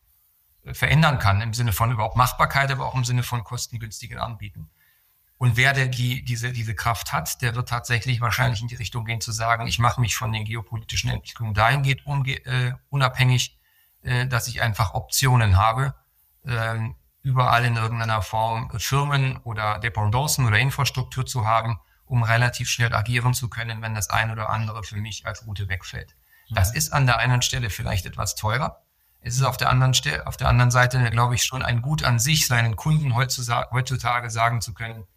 äh, verändern kann, im Sinne von überhaupt Machbarkeit, aber auch im Sinne von kostengünstigen Anbieten. Und wer der die, diese, diese Kraft hat, der wird tatsächlich wahrscheinlich in die Richtung gehen zu sagen, ich mache mich von den geopolitischen Entwicklungen dahingehend äh, unabhängig, äh, dass ich einfach Optionen habe, äh, überall in irgendeiner Form Firmen oder Dependancen oder Infrastruktur zu haben, um relativ schnell agieren zu können, wenn das ein oder andere für mich als Route wegfällt. Das mhm. ist an der einen Stelle vielleicht etwas teurer. Es ist auf der anderen Stelle, auf der anderen Seite, glaube ich, schon ein Gut an sich, seinen Kunden heutzutage sagen zu können, ähm,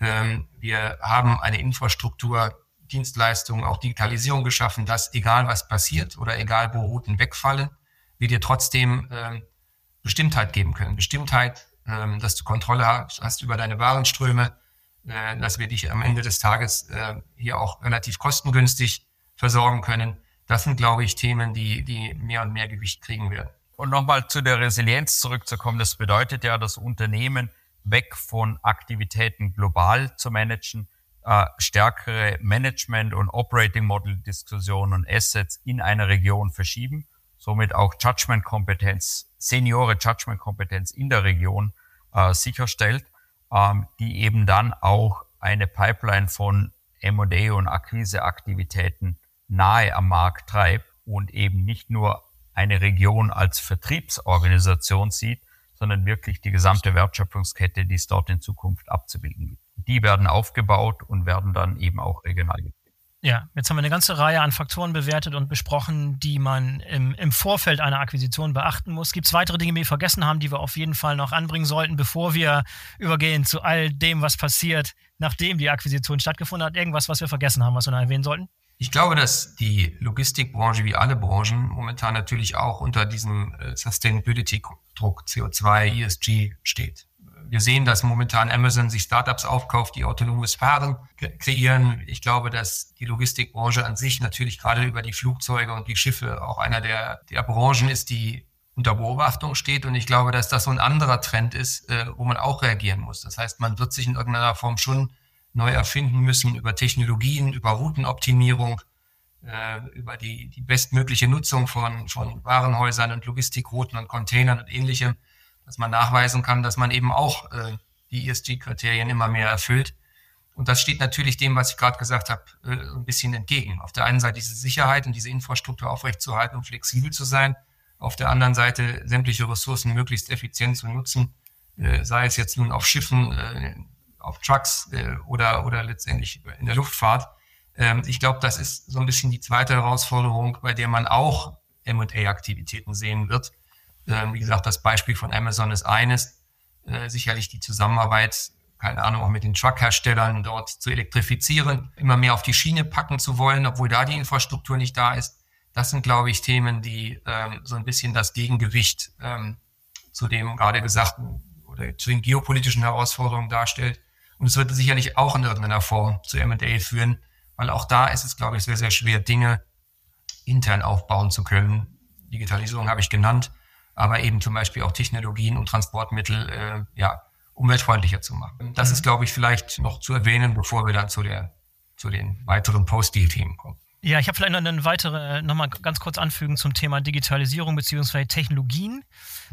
wir haben eine Infrastruktur, Dienstleistungen, auch Digitalisierung geschaffen, dass egal was passiert oder egal wo Routen wegfallen, wir dir trotzdem ähm, Bestimmtheit geben können. Bestimmtheit, ähm, dass du Kontrolle hast, hast über deine Warenströme, äh, dass wir dich am Ende des Tages äh, hier auch relativ kostengünstig versorgen können. Das sind, glaube ich, Themen, die, die mehr und mehr Gewicht kriegen werden. Und nochmal zu der Resilienz zurückzukommen. Das bedeutet ja, dass Unternehmen weg von Aktivitäten global zu managen, äh, stärkere Management- und Operating-Model-Diskussionen und Assets in einer Region verschieben, somit auch Judgment-Kompetenz, Seniore Judgment-Kompetenz in der Region äh, sicherstellt ähm, die eben dann auch eine Pipeline von M&A und Akquiseaktivitäten nahe am Markt treibt und eben nicht nur eine Region als Vertriebsorganisation sieht, sondern wirklich die gesamte Wertschöpfungskette, die es dort in Zukunft abzubilden gibt. Die werden aufgebaut und werden dann eben auch regional gebildet. Ja, jetzt haben wir eine ganze Reihe an Faktoren bewertet und besprochen, die man im, im Vorfeld einer Akquisition beachten muss. Gibt es weitere Dinge, die wir vergessen haben, die wir auf jeden Fall noch anbringen sollten, bevor wir übergehen zu all dem, was passiert, nachdem die Akquisition stattgefunden hat? Irgendwas, was wir vergessen haben, was wir noch erwähnen sollten? Ich glaube, dass die Logistikbranche wie alle Branchen momentan natürlich auch unter diesem äh, Sustainability-Druck CO2, ESG steht wir sehen, dass momentan Amazon sich Startups aufkauft, die autonomes Fahren kreieren. Ich glaube, dass die Logistikbranche an sich natürlich gerade über die Flugzeuge und die Schiffe auch einer der, der Branchen ist, die unter Beobachtung steht. Und ich glaube, dass das so ein anderer Trend ist, äh, wo man auch reagieren muss. Das heißt, man wird sich in irgendeiner Form schon neu erfinden müssen über Technologien, über Routenoptimierung, äh, über die, die bestmögliche Nutzung von, von Warenhäusern und Logistikrouten und Containern und ähnlichem dass man nachweisen kann, dass man eben auch äh, die ESG-Kriterien immer mehr erfüllt. Und das steht natürlich dem, was ich gerade gesagt habe, äh, ein bisschen entgegen. Auf der einen Seite diese Sicherheit und diese Infrastruktur aufrechtzuerhalten und flexibel zu sein. Auf der anderen Seite sämtliche Ressourcen möglichst effizient zu nutzen, äh, sei es jetzt nun auf Schiffen, äh, auf Trucks äh, oder, oder letztendlich in der Luftfahrt. Ähm, ich glaube, das ist so ein bisschen die zweite Herausforderung, bei der man auch M&A-Aktivitäten sehen wird. Ähm, wie gesagt, das Beispiel von Amazon ist eines. Äh, sicherlich die Zusammenarbeit, keine Ahnung, auch mit den Truckherstellern dort zu elektrifizieren, immer mehr auf die Schiene packen zu wollen, obwohl da die Infrastruktur nicht da ist. Das sind, glaube ich, Themen, die ähm, so ein bisschen das Gegengewicht ähm, zu dem gerade gesagten oder zu den geopolitischen Herausforderungen darstellt. Und es wird sicherlich auch in irgendeiner Form zu M&A führen, weil auch da ist es, glaube ich, sehr, sehr schwer, Dinge intern aufbauen zu können. Digitalisierung habe ich genannt aber eben zum Beispiel auch Technologien und Transportmittel äh, ja, umweltfreundlicher zu machen. Das mhm. ist, glaube ich, vielleicht noch zu erwähnen, bevor wir dann zu, der, zu den weiteren Post-Deal-Themen kommen. Ja, ich habe vielleicht noch eine weitere, nochmal ganz kurz anfügen zum Thema Digitalisierung bzw. Technologien.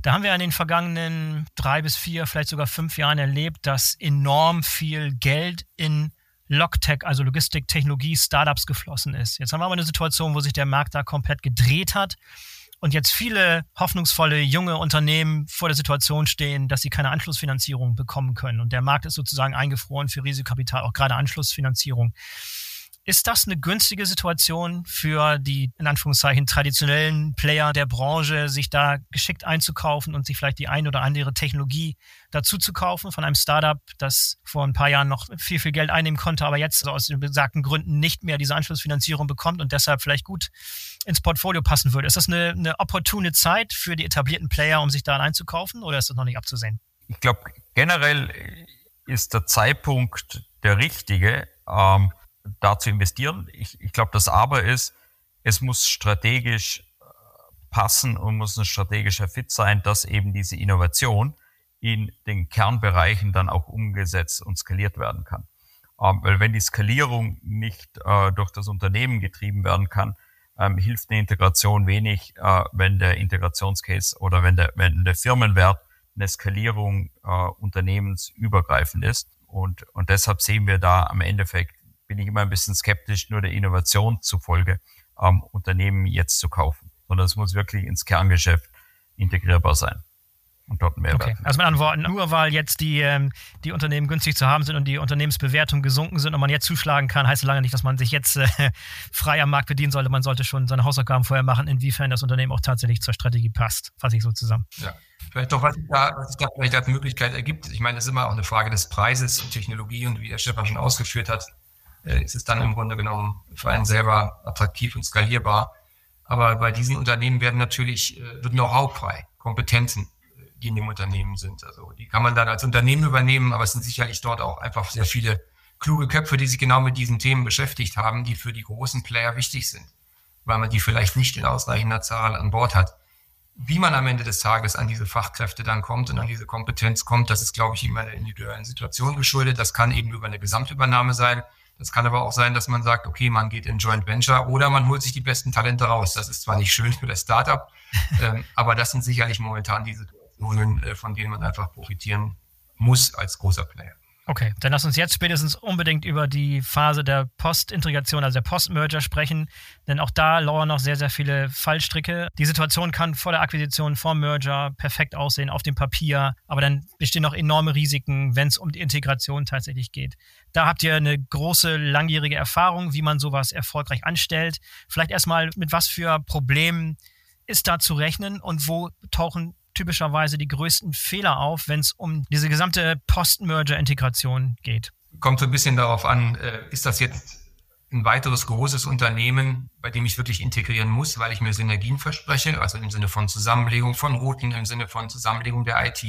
Da haben wir in den vergangenen drei bis vier, vielleicht sogar fünf Jahren erlebt, dass enorm viel Geld in Logtech, also Logistik, Technologie, Startups geflossen ist. Jetzt haben wir aber eine Situation, wo sich der Markt da komplett gedreht hat und jetzt viele hoffnungsvolle junge Unternehmen vor der Situation stehen, dass sie keine Anschlussfinanzierung bekommen können. Und der Markt ist sozusagen eingefroren für Risikokapital, auch gerade Anschlussfinanzierung. Ist das eine günstige Situation für die, in Anführungszeichen, traditionellen Player der Branche, sich da geschickt einzukaufen und sich vielleicht die ein oder andere Technologie dazu zu kaufen von einem Startup, das vor ein paar Jahren noch viel, viel Geld einnehmen konnte, aber jetzt aus den besagten Gründen nicht mehr diese Anschlussfinanzierung bekommt und deshalb vielleicht gut ins Portfolio passen würde? Ist das eine, eine opportune Zeit für die etablierten Player, um sich da einzukaufen oder ist das noch nicht abzusehen? Ich glaube, generell ist der Zeitpunkt der richtige. Ähm, da zu investieren. Ich, ich glaube, das Aber ist, es muss strategisch äh, passen und muss ein strategischer Fit sein, dass eben diese Innovation in den Kernbereichen dann auch umgesetzt und skaliert werden kann. Ähm, weil wenn die Skalierung nicht äh, durch das Unternehmen getrieben werden kann, ähm, hilft eine Integration wenig, äh, wenn der Integrationscase oder wenn der, wenn der Firmenwert eine Skalierung äh, unternehmensübergreifend ist. Und, und deshalb sehen wir da am Endeffekt bin ich immer ein bisschen skeptisch, nur der Innovation zufolge ähm, Unternehmen jetzt zu kaufen, sondern es muss wirklich ins Kerngeschäft integrierbar sein und dort mehr okay. Also mit anderen Worten, nur weil jetzt die, ähm, die Unternehmen günstig zu haben sind und die Unternehmensbewertungen gesunken sind und man jetzt zuschlagen kann, heißt lange nicht, dass man sich jetzt äh, frei am Markt bedienen sollte. Man sollte schon seine Hausaufgaben vorher machen, inwiefern das Unternehmen auch tatsächlich zur Strategie passt. Fasse ich so zusammen. Ja. Vielleicht doch, was sich da, was sich da vielleicht als Möglichkeit ergibt. Ich meine, es ist immer auch eine Frage des Preises und Technologie und wie der Stefan schon ausgeführt hat, ist es dann im Grunde genommen für einen selber attraktiv und skalierbar. Aber bei diesen Unternehmen werden natürlich, äh, wird Know-how frei, Kompetenzen, äh, die in dem Unternehmen sind. Also die kann man dann als Unternehmen übernehmen, aber es sind sicherlich dort auch einfach sehr viele kluge Köpfe, die sich genau mit diesen Themen beschäftigt haben, die für die großen Player wichtig sind, weil man die vielleicht nicht in ausreichender Zahl an Bord hat. Wie man am Ende des Tages an diese Fachkräfte dann kommt und an diese Kompetenz kommt, das ist, glaube ich, immer der individuellen Situation geschuldet. Das kann eben über eine Gesamtübernahme sein. Das kann aber auch sein, dass man sagt, okay, man geht in Joint Venture oder man holt sich die besten Talente raus. Das ist zwar nicht schön für das Startup, ähm, aber das sind sicherlich momentan die Situationen, äh, von denen man einfach profitieren muss als großer Player. Okay, dann lass uns jetzt spätestens unbedingt über die Phase der Postintegration, also der Postmerger sprechen, denn auch da lauern noch sehr, sehr viele Fallstricke. Die Situation kann vor der Akquisition, vor Merger perfekt aussehen auf dem Papier, aber dann bestehen noch enorme Risiken, wenn es um die Integration tatsächlich geht. Da habt ihr eine große, langjährige Erfahrung, wie man sowas erfolgreich anstellt. Vielleicht erstmal, mit was für Problemen ist da zu rechnen und wo tauchen typischerweise die größten Fehler auf, wenn es um diese gesamte Post-Merger-Integration geht? Kommt so ein bisschen darauf an, äh, ist das jetzt ein weiteres großes Unternehmen, bei dem ich wirklich integrieren muss, weil ich mir Synergien verspreche, also im Sinne von Zusammenlegung von Routen, im Sinne von Zusammenlegung der IT,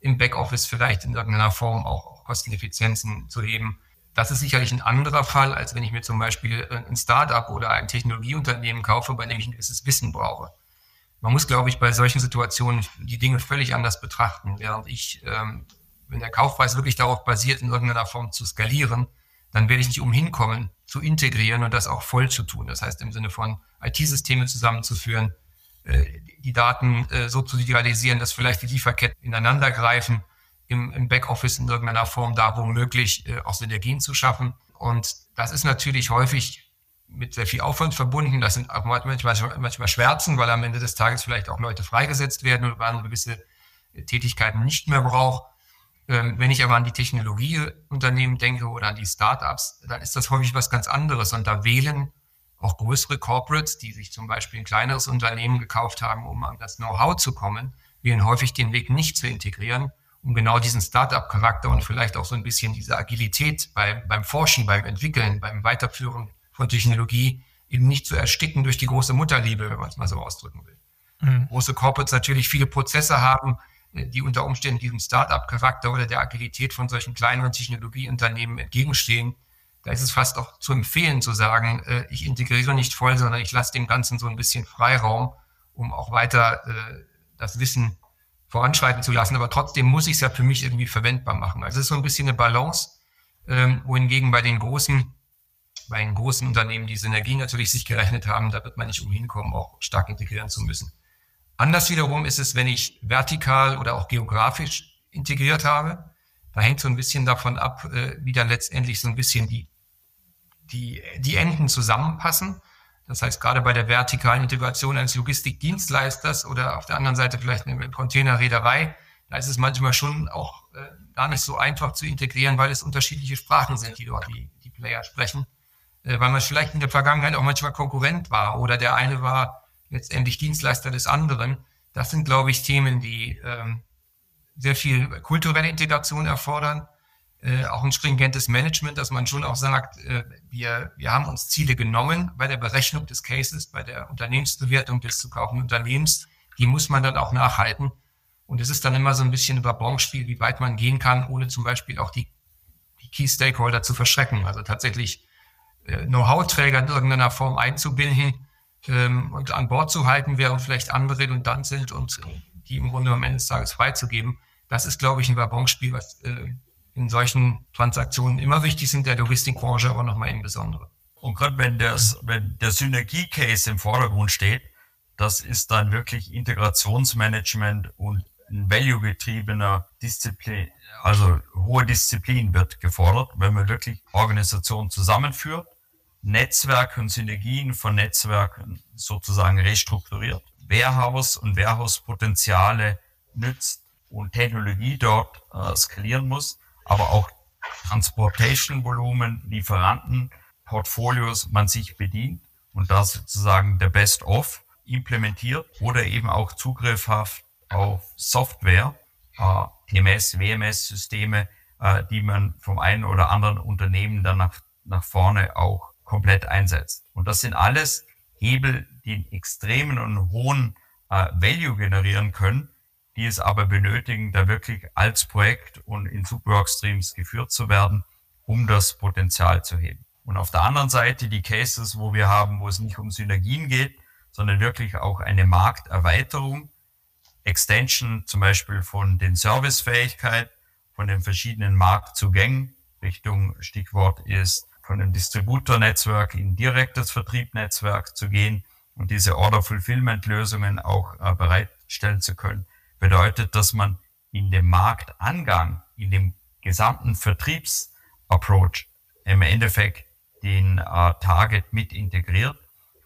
im Backoffice vielleicht in irgendeiner Form auch Kosteneffizienzen zu heben. Das ist sicherlich ein anderer Fall, als wenn ich mir zum Beispiel ein Startup oder ein Technologieunternehmen kaufe, bei dem ich ein gewisses Wissen brauche man muss, glaube ich, bei solchen Situationen die Dinge völlig anders betrachten. Während ich, ähm, wenn der Kaufpreis wirklich darauf basiert, in irgendeiner Form zu skalieren, dann werde ich nicht umhin kommen, zu integrieren und das auch voll zu tun. Das heißt, im Sinne von IT-Systeme zusammenzuführen, äh, die Daten äh, so zu digitalisieren, dass vielleicht die Lieferketten ineinander greifen, im, im Backoffice in irgendeiner Form da womöglich äh, auch Synergien zu schaffen. Und das ist natürlich häufig mit sehr viel Aufwand verbunden. Das sind auch manchmal, manchmal Schmerzen, weil am Ende des Tages vielleicht auch Leute freigesetzt werden oder man gewisse Tätigkeiten nicht mehr braucht. Ähm, wenn ich aber an die Technologieunternehmen denke oder an die Startups, dann ist das häufig was ganz anderes. Und da wählen auch größere Corporates, die sich zum Beispiel ein kleineres Unternehmen gekauft haben, um an das Know-how zu kommen, wählen häufig den Weg nicht zu integrieren, um genau diesen Startup-Charakter und vielleicht auch so ein bisschen diese Agilität beim, beim Forschen, beim Entwickeln, beim Weiterführen von Technologie eben nicht zu ersticken durch die große Mutterliebe, wenn man es mal so ausdrücken will. Mhm. Große Corporates natürlich viele Prozesse haben, äh, die unter Umständen diesem Start-up-Charakter oder der Agilität von solchen kleineren Technologieunternehmen entgegenstehen. Da ist es fast auch zu empfehlen zu sagen, äh, ich integriere nicht voll, sondern ich lasse dem Ganzen so ein bisschen Freiraum, um auch weiter äh, das Wissen voranschreiten zu lassen. Aber trotzdem muss ich es ja für mich irgendwie verwendbar machen. Also es ist so ein bisschen eine Balance, ähm, wohingegen bei den großen bei den großen Unternehmen die Synergie natürlich sich gerechnet haben, da wird man nicht umhin kommen, auch stark integrieren zu müssen. Anders wiederum ist es, wenn ich vertikal oder auch geografisch integriert habe. Da hängt so ein bisschen davon ab, äh, wie dann letztendlich so ein bisschen die, die, die Enden zusammenpassen. Das heißt, gerade bei der vertikalen Integration eines Logistikdienstleisters oder auf der anderen Seite vielleicht eine Containerreederei, da ist es manchmal schon auch äh, gar nicht so einfach zu integrieren, weil es unterschiedliche Sprachen sind, die dort die, die Player sprechen. Äh, weil man vielleicht in der Vergangenheit auch manchmal Konkurrent war oder der eine war letztendlich Dienstleister des anderen. Das sind, glaube ich, Themen, die ähm, sehr viel kulturelle Integration erfordern, äh, auch ein stringentes Management, dass man schon auch sagt, äh, wir, wir haben uns Ziele genommen bei der Berechnung des Cases, bei der Unternehmensbewertung des zu kaufenden Unternehmens. Die muss man dann auch nachhalten. Und es ist dann immer so ein bisschen über Branchespiel, wie weit man gehen kann, ohne zum Beispiel auch die, die Key Stakeholder zu verschrecken. Also tatsächlich Know-how-Träger in irgendeiner Form einzubinden ähm, und an Bord zu halten, während vielleicht andere redundant sind und die im Grunde am Ende des Tages freizugeben. Das ist, glaube ich, ein Wabonspiel, was äh, in solchen Transaktionen immer wichtig sind, der Logistikbranche aber nochmal insbesondere. Und gerade wenn, wenn der Synergie-Case im Vordergrund steht, das ist dann wirklich Integrationsmanagement und ein value-getriebener Disziplin, also hohe Disziplin wird gefordert, wenn man wirklich Organisationen zusammenführt, Netzwerke und Synergien von Netzwerken sozusagen restrukturiert, Warehouse und Warehouse-Potenziale nützt und Technologie dort äh, skalieren muss, aber auch Transportation-Volumen, Lieferanten, Portfolios man sich bedient und da sozusagen der Best-of implementiert oder eben auch zugriffhaft auf Software, äh, TMS, WMS-Systeme, äh, die man vom einen oder anderen Unternehmen dann nach, nach vorne auch komplett einsetzt. Und das sind alles Hebel, die einen extremen und hohen äh, Value generieren können, die es aber benötigen, da wirklich als Projekt und in Subworkstreams geführt zu werden, um das Potenzial zu heben. Und auf der anderen Seite die Cases, wo wir haben, wo es nicht um Synergien geht, sondern wirklich auch eine Markterweiterung, Extension zum Beispiel von den Servicefähigkeit, von den verschiedenen Marktzugängen, Richtung Stichwort ist von dem Distributornetzwerk in direktes Vertriebnetzwerk zu gehen und diese Order-Fulfillment-Lösungen auch äh, bereitstellen zu können, bedeutet, dass man in dem Marktangang, in dem gesamten Vertriebsapproach im Endeffekt den äh, Target mit integriert,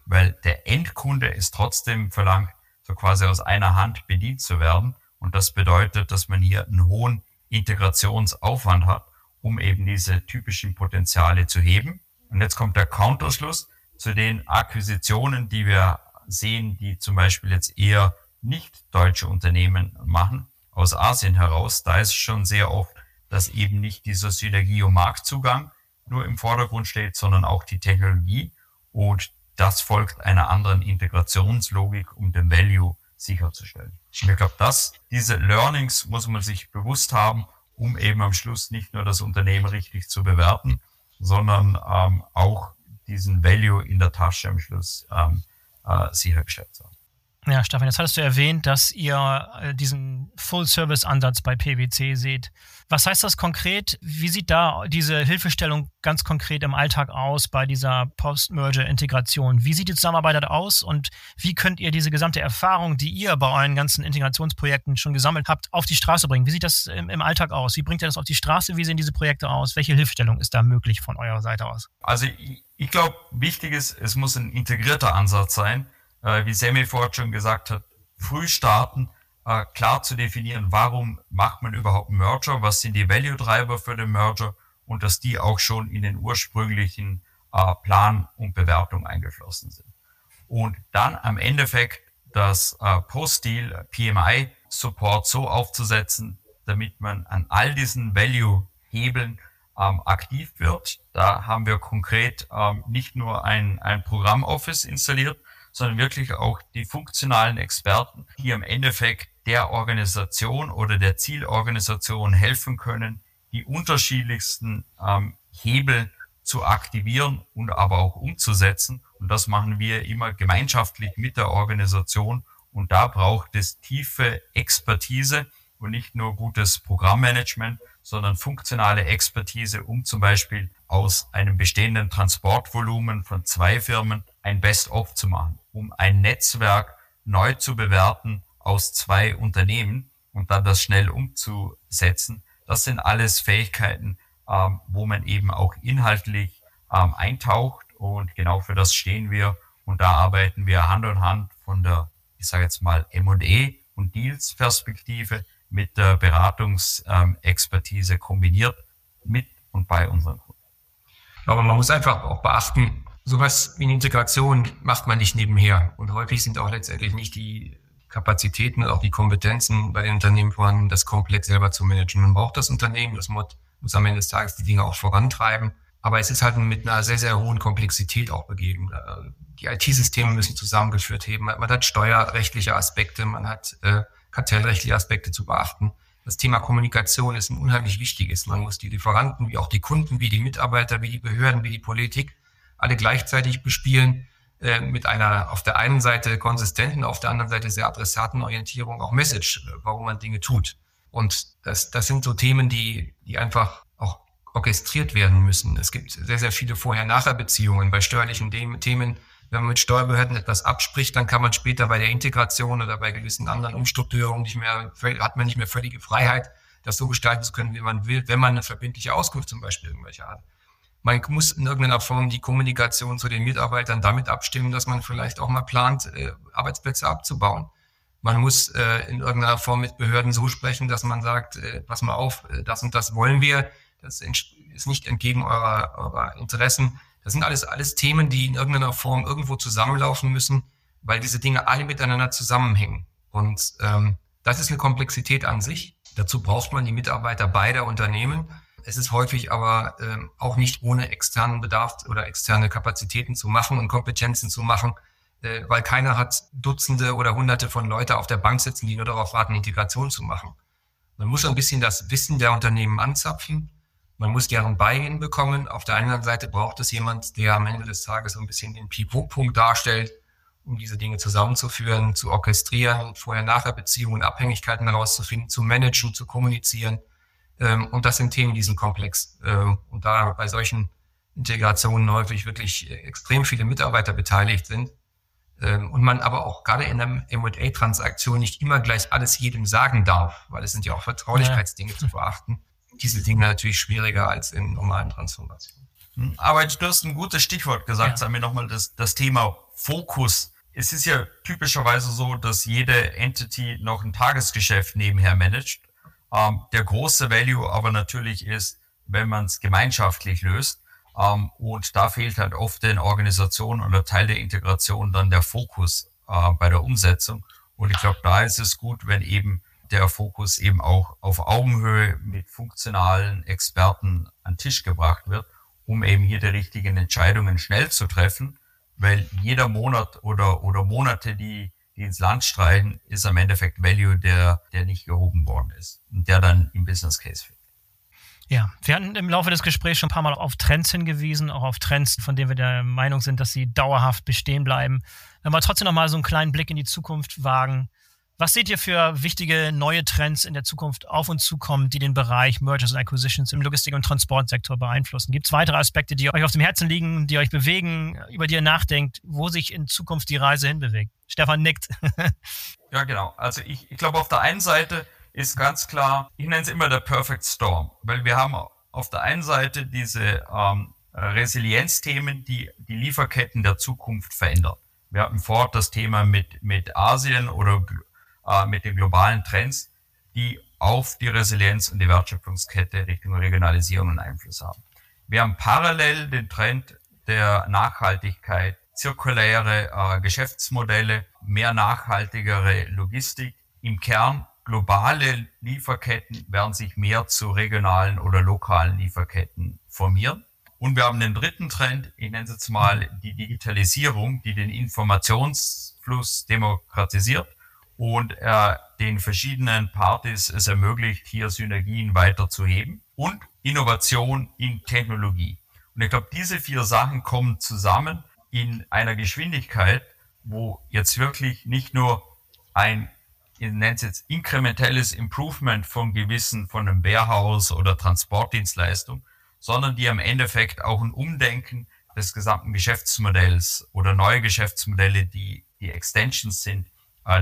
weil der Endkunde es trotzdem verlangt, so quasi aus einer Hand bedient zu werden. Und das bedeutet, dass man hier einen hohen Integrationsaufwand hat, um eben diese typischen Potenziale zu heben. Und jetzt kommt der Counterschluss zu den Akquisitionen, die wir sehen, die zum Beispiel jetzt eher nicht deutsche Unternehmen machen, aus Asien heraus. Da ist schon sehr oft, dass eben nicht dieser Synergie- und Marktzugang nur im Vordergrund steht, sondern auch die Technologie. Und das folgt einer anderen Integrationslogik, um den Value sicherzustellen. Ich glaube, dass diese Learnings muss man sich bewusst haben, um eben am Schluss nicht nur das Unternehmen richtig zu bewerten, sondern ähm, auch diesen Value in der Tasche am Schluss ähm, äh, sichergestellt zu haben. Ja, Stefan, jetzt hattest du erwähnt, dass ihr äh, diesen Full-Service-Ansatz bei PwC seht. Was heißt das konkret? Wie sieht da diese Hilfestellung ganz konkret im Alltag aus bei dieser Post-Merger-Integration? Wie sieht die Zusammenarbeit aus und wie könnt ihr diese gesamte Erfahrung, die ihr bei euren ganzen Integrationsprojekten schon gesammelt habt, auf die Straße bringen? Wie sieht das im, im Alltag aus? Wie bringt ihr das auf die Straße? Wie sehen diese Projekte aus? Welche Hilfestellung ist da möglich von eurer Seite aus? Also ich, ich glaube, wichtig ist, es muss ein integrierter Ansatz sein äh, wie Semi vorhin schon gesagt hat, früh starten, äh, klar zu definieren, warum macht man überhaupt einen Merger, was sind die Value-Treiber für den Merger und dass die auch schon in den ursprünglichen äh, Plan und Bewertung eingeflossen sind. Und dann am Endeffekt das äh, Post-Deal PMI-Support so aufzusetzen, damit man an all diesen Value-Hebeln ähm, aktiv wird. Da haben wir konkret ähm, nicht nur ein, ein Programm-Office installiert, sondern wirklich auch die funktionalen Experten, die im Endeffekt der Organisation oder der Zielorganisation helfen können, die unterschiedlichsten ähm, Hebel zu aktivieren und aber auch umzusetzen. Und das machen wir immer gemeinschaftlich mit der Organisation. Und da braucht es tiefe Expertise und nicht nur gutes Programmmanagement, sondern funktionale Expertise, um zum Beispiel aus einem bestehenden Transportvolumen von zwei Firmen ein Best-of zu machen um ein Netzwerk neu zu bewerten aus zwei Unternehmen und dann das schnell umzusetzen. Das sind alles Fähigkeiten, ähm, wo man eben auch inhaltlich ähm, eintaucht und genau für das stehen wir und da arbeiten wir Hand in Hand von der, ich sage jetzt mal, M&E und Deals-Perspektive mit der Beratungsexpertise kombiniert mit und bei unseren Kunden. Aber man muss einfach auch beachten, sowas wie eine Integration macht man nicht nebenher. Und häufig sind auch letztendlich nicht die Kapazitäten und auch die Kompetenzen bei den Unternehmen vorhanden, das komplett selber zu managen. Man braucht das Unternehmen, das muss am Ende des Tages die Dinge auch vorantreiben. Aber es ist halt mit einer sehr, sehr hohen Komplexität auch begeben. Die IT-Systeme müssen zusammengeführt werden. Man hat steuerrechtliche Aspekte, man hat äh, kartellrechtliche Aspekte zu beachten. Das Thema Kommunikation ist ein unheimlich wichtiges. Man muss die Lieferanten, wie auch die Kunden, wie die Mitarbeiter, wie die Behörden, wie die Politik alle gleichzeitig bespielen äh, mit einer auf der einen Seite konsistenten, auf der anderen Seite sehr Adressatenorientierung, auch Message, äh, warum man Dinge tut. Und das, das sind so Themen, die, die einfach auch orchestriert werden müssen. Es gibt sehr, sehr viele Vorher-Nachher-Beziehungen bei steuerlichen Themen wenn man mit Steuerbehörden etwas abspricht, dann kann man später bei der Integration oder bei gewissen anderen Umstrukturierungen nicht mehr, hat man nicht mehr völlige Freiheit, das so gestalten zu können, wie man will, wenn man eine verbindliche Auskunft zum Beispiel irgendwelche hat. Man muss in irgendeiner Form die Kommunikation zu den Mitarbeitern damit abstimmen, dass man vielleicht auch mal plant, äh, Arbeitsplätze abzubauen. Man muss äh, in irgendeiner Form mit Behörden so sprechen, dass man sagt, äh, pass mal auf, äh, das und das wollen wir, das ist nicht entgegen eurer, eurer Interessen das sind alles, alles Themen, die in irgendeiner Form irgendwo zusammenlaufen müssen, weil diese Dinge alle miteinander zusammenhängen. Und ähm, das ist eine Komplexität an sich. Dazu braucht man die Mitarbeiter beider Unternehmen. Es ist häufig aber ähm, auch nicht ohne externen Bedarf oder externe Kapazitäten zu machen und Kompetenzen zu machen, äh, weil keiner hat Dutzende oder Hunderte von Leute auf der Bank sitzen, die nur darauf warten, Integration zu machen. Man muss ein bisschen das Wissen der Unternehmen anzapfen man muss deren Buy-in bekommen. Auf der anderen Seite braucht es jemand, der am Ende des Tages so ein bisschen den Pivotpunkt darstellt, um diese Dinge zusammenzuführen, zu orchestrieren, Vorher-Nachher-Beziehungen, Abhängigkeiten herauszufinden, zu managen, zu kommunizieren. Ähm, und das sind Themen, die sind komplex. Ähm, und da bei solchen Integrationen häufig wirklich extrem viele Mitarbeiter beteiligt sind, ähm, und man aber auch gerade in einer M&A-Transaktion nicht immer gleich alles jedem sagen darf, weil es sind ja auch Vertraulichkeitsdinge ja. zu beachten diese Dinge natürlich schwieriger als in normalen Transformationen. Hm, aber du hast ein gutes Stichwort gesagt, ja. sagen wir nochmal das, das Thema Fokus. Es ist ja typischerweise so, dass jede Entity noch ein Tagesgeschäft nebenher managt. Ähm, der große Value aber natürlich ist, wenn man es gemeinschaftlich löst. Ähm, und da fehlt halt oft den Organisationen oder Teil der Integration dann der Fokus äh, bei der Umsetzung. Und ich glaube, da ist es gut, wenn eben der Fokus eben auch auf Augenhöhe mit funktionalen Experten an Tisch gebracht wird, um eben hier die richtigen Entscheidungen schnell zu treffen, weil jeder Monat oder, oder Monate, die, die ins Land streichen, ist am Endeffekt Value, der, der nicht gehoben worden ist und der dann im Business Case fehlt. Ja, wir hatten im Laufe des Gesprächs schon ein paar Mal auf Trends hingewiesen, auch auf Trends, von denen wir der Meinung sind, dass sie dauerhaft bestehen bleiben. Wenn wir trotzdem noch mal so einen kleinen Blick in die Zukunft wagen, was seht ihr für wichtige neue Trends in der Zukunft auf uns zukommen, die den Bereich Mergers and Acquisitions im Logistik- und Transportsektor beeinflussen? Gibt es weitere Aspekte, die euch auf dem Herzen liegen, die euch bewegen, über die ihr nachdenkt, wo sich in Zukunft die Reise hinbewegt? Stefan nickt. ja, genau. Also ich, ich glaube, auf der einen Seite ist ganz klar, ich nenne es immer der Perfect Storm, weil wir haben auf der einen Seite diese ähm, Resilienzthemen, die die Lieferketten der Zukunft verändern. Wir hatten vor das Thema mit, mit Asien oder äh, mit den globalen Trends, die auf die Resilienz und die Wertschöpfungskette Richtung Regionalisierung einen Einfluss haben. Wir haben parallel den Trend der Nachhaltigkeit, zirkuläre äh, Geschäftsmodelle, mehr nachhaltigere Logistik. Im Kern globale Lieferketten werden sich mehr zu regionalen oder lokalen Lieferketten formieren. Und wir haben den dritten Trend, ich nenne es jetzt mal die Digitalisierung, die den Informationsfluss demokratisiert und äh, den verschiedenen Partys es ermöglicht, hier Synergien weiterzuheben und Innovation in Technologie. Und ich glaube, diese vier Sachen kommen zusammen in einer Geschwindigkeit, wo jetzt wirklich nicht nur ein, ich nenne es jetzt inkrementelles Improvement von gewissen, von einem Warehouse oder Transportdienstleistung, sondern die am Endeffekt auch ein Umdenken des gesamten Geschäftsmodells oder neue Geschäftsmodelle, die, die Extensions sind,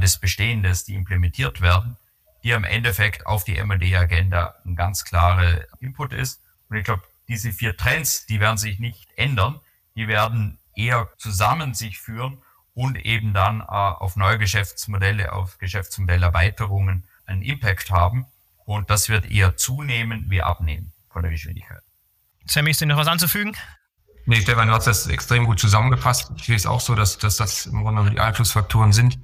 des Bestehendes, die implementiert werden, die am Endeffekt auf die M&A-Agenda ein ganz klarer Input ist. Und ich glaube, diese vier Trends, die werden sich nicht ändern, die werden eher zusammen sich führen und eben dann äh, auf neue Geschäftsmodelle, auf Geschäftsmodellerweiterungen einen Impact haben. Und das wird eher zunehmen wie abnehmen von der Geschwindigkeit. Sammy, ist dir noch was anzufügen? Nee, Stefan, du hast das extrem gut zusammengefasst. Ich sehe es auch so, dass, dass das im Grunde die Einflussfaktoren sind.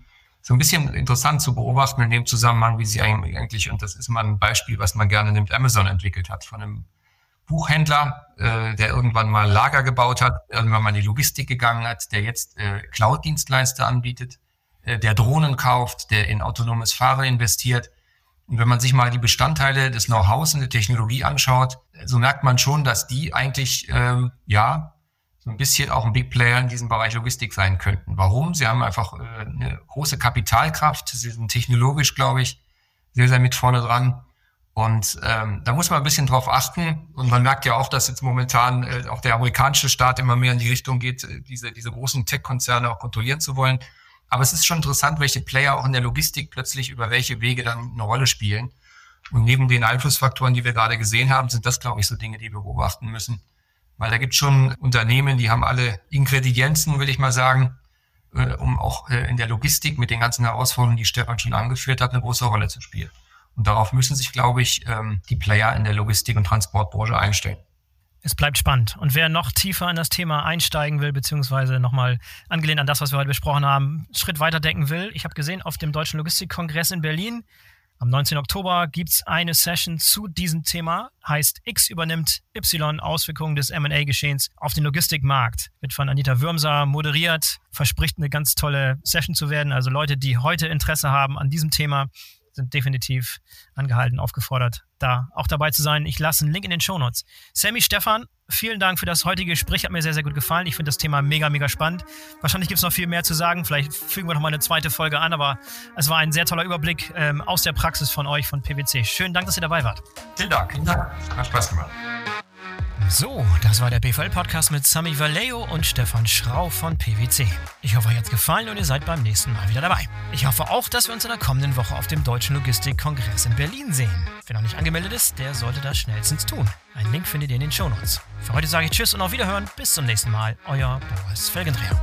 So ein bisschen interessant zu beobachten in dem Zusammenhang, wie sie eigentlich, und das ist mal ein Beispiel, was man gerne nimmt, Amazon entwickelt hat, von einem Buchhändler, äh, der irgendwann mal Lager gebaut hat, irgendwann mal in die Logistik gegangen hat, der jetzt äh, Cloud-Dienstleister anbietet, äh, der Drohnen kauft, der in autonomes Fahren investiert. Und wenn man sich mal die Bestandteile des Know-hows und der Technologie anschaut, so merkt man schon, dass die eigentlich ähm, ja so ein bisschen auch ein Big Player in diesem Bereich Logistik sein könnten. Warum? Sie haben einfach äh, eine große Kapitalkraft. Sie sind technologisch, glaube ich, sehr, sehr mit vorne dran. Und ähm, da muss man ein bisschen drauf achten. Und man merkt ja auch, dass jetzt momentan äh, auch der amerikanische Staat immer mehr in die Richtung geht, äh, diese, diese großen Tech-Konzerne auch kontrollieren zu wollen. Aber es ist schon interessant, welche Player auch in der Logistik plötzlich über welche Wege dann eine Rolle spielen. Und neben den Einflussfaktoren, die wir gerade gesehen haben, sind das, glaube ich, so Dinge, die wir beobachten müssen. Weil da gibt es schon Unternehmen, die haben alle Ingredienzen, will ich mal sagen, äh, um auch äh, in der Logistik mit den ganzen Herausforderungen, die Stefan schon angeführt hat, eine große Rolle zu spielen. Und darauf müssen sich, glaube ich, ähm, die Player in der Logistik- und Transportbranche einstellen. Es bleibt spannend. Und wer noch tiefer in das Thema einsteigen will, beziehungsweise nochmal angelehnt an das, was wir heute besprochen haben, Schritt weiter denken will, ich habe gesehen, auf dem Deutschen Logistikkongress in Berlin am 19. Oktober gibt es eine Session zu diesem Thema, heißt X übernimmt Y Auswirkungen des MA-Geschehens auf den Logistikmarkt. Wird von Anita Würmser moderiert, verspricht eine ganz tolle Session zu werden. Also Leute, die heute Interesse haben an diesem Thema, sind definitiv angehalten, aufgefordert, da auch dabei zu sein. Ich lasse einen Link in den Shownotes. Sammy, Stefan, vielen Dank für das heutige Gespräch. Hat mir sehr, sehr gut gefallen. Ich finde das Thema mega, mega spannend. Wahrscheinlich gibt es noch viel mehr zu sagen. Vielleicht fügen wir noch mal eine zweite Folge an, aber es war ein sehr toller Überblick ähm, aus der Praxis von euch, von PwC. Schönen Dank, dass ihr dabei wart. Vielen Dank. Vielen Dank. Hat Spaß gemacht. So, das war der BVL-Podcast mit Sami Vallejo und Stefan Schrau von PwC. Ich hoffe, euch hat's gefallen und ihr seid beim nächsten Mal wieder dabei. Ich hoffe auch, dass wir uns in der kommenden Woche auf dem Deutschen Logistikkongress in Berlin sehen. Wer noch nicht angemeldet ist, der sollte das schnellstens tun. Einen Link findet ihr in den Shownotes. Für heute sage ich Tschüss und auf Wiederhören. Bis zum nächsten Mal. Euer Boris Felgendreher.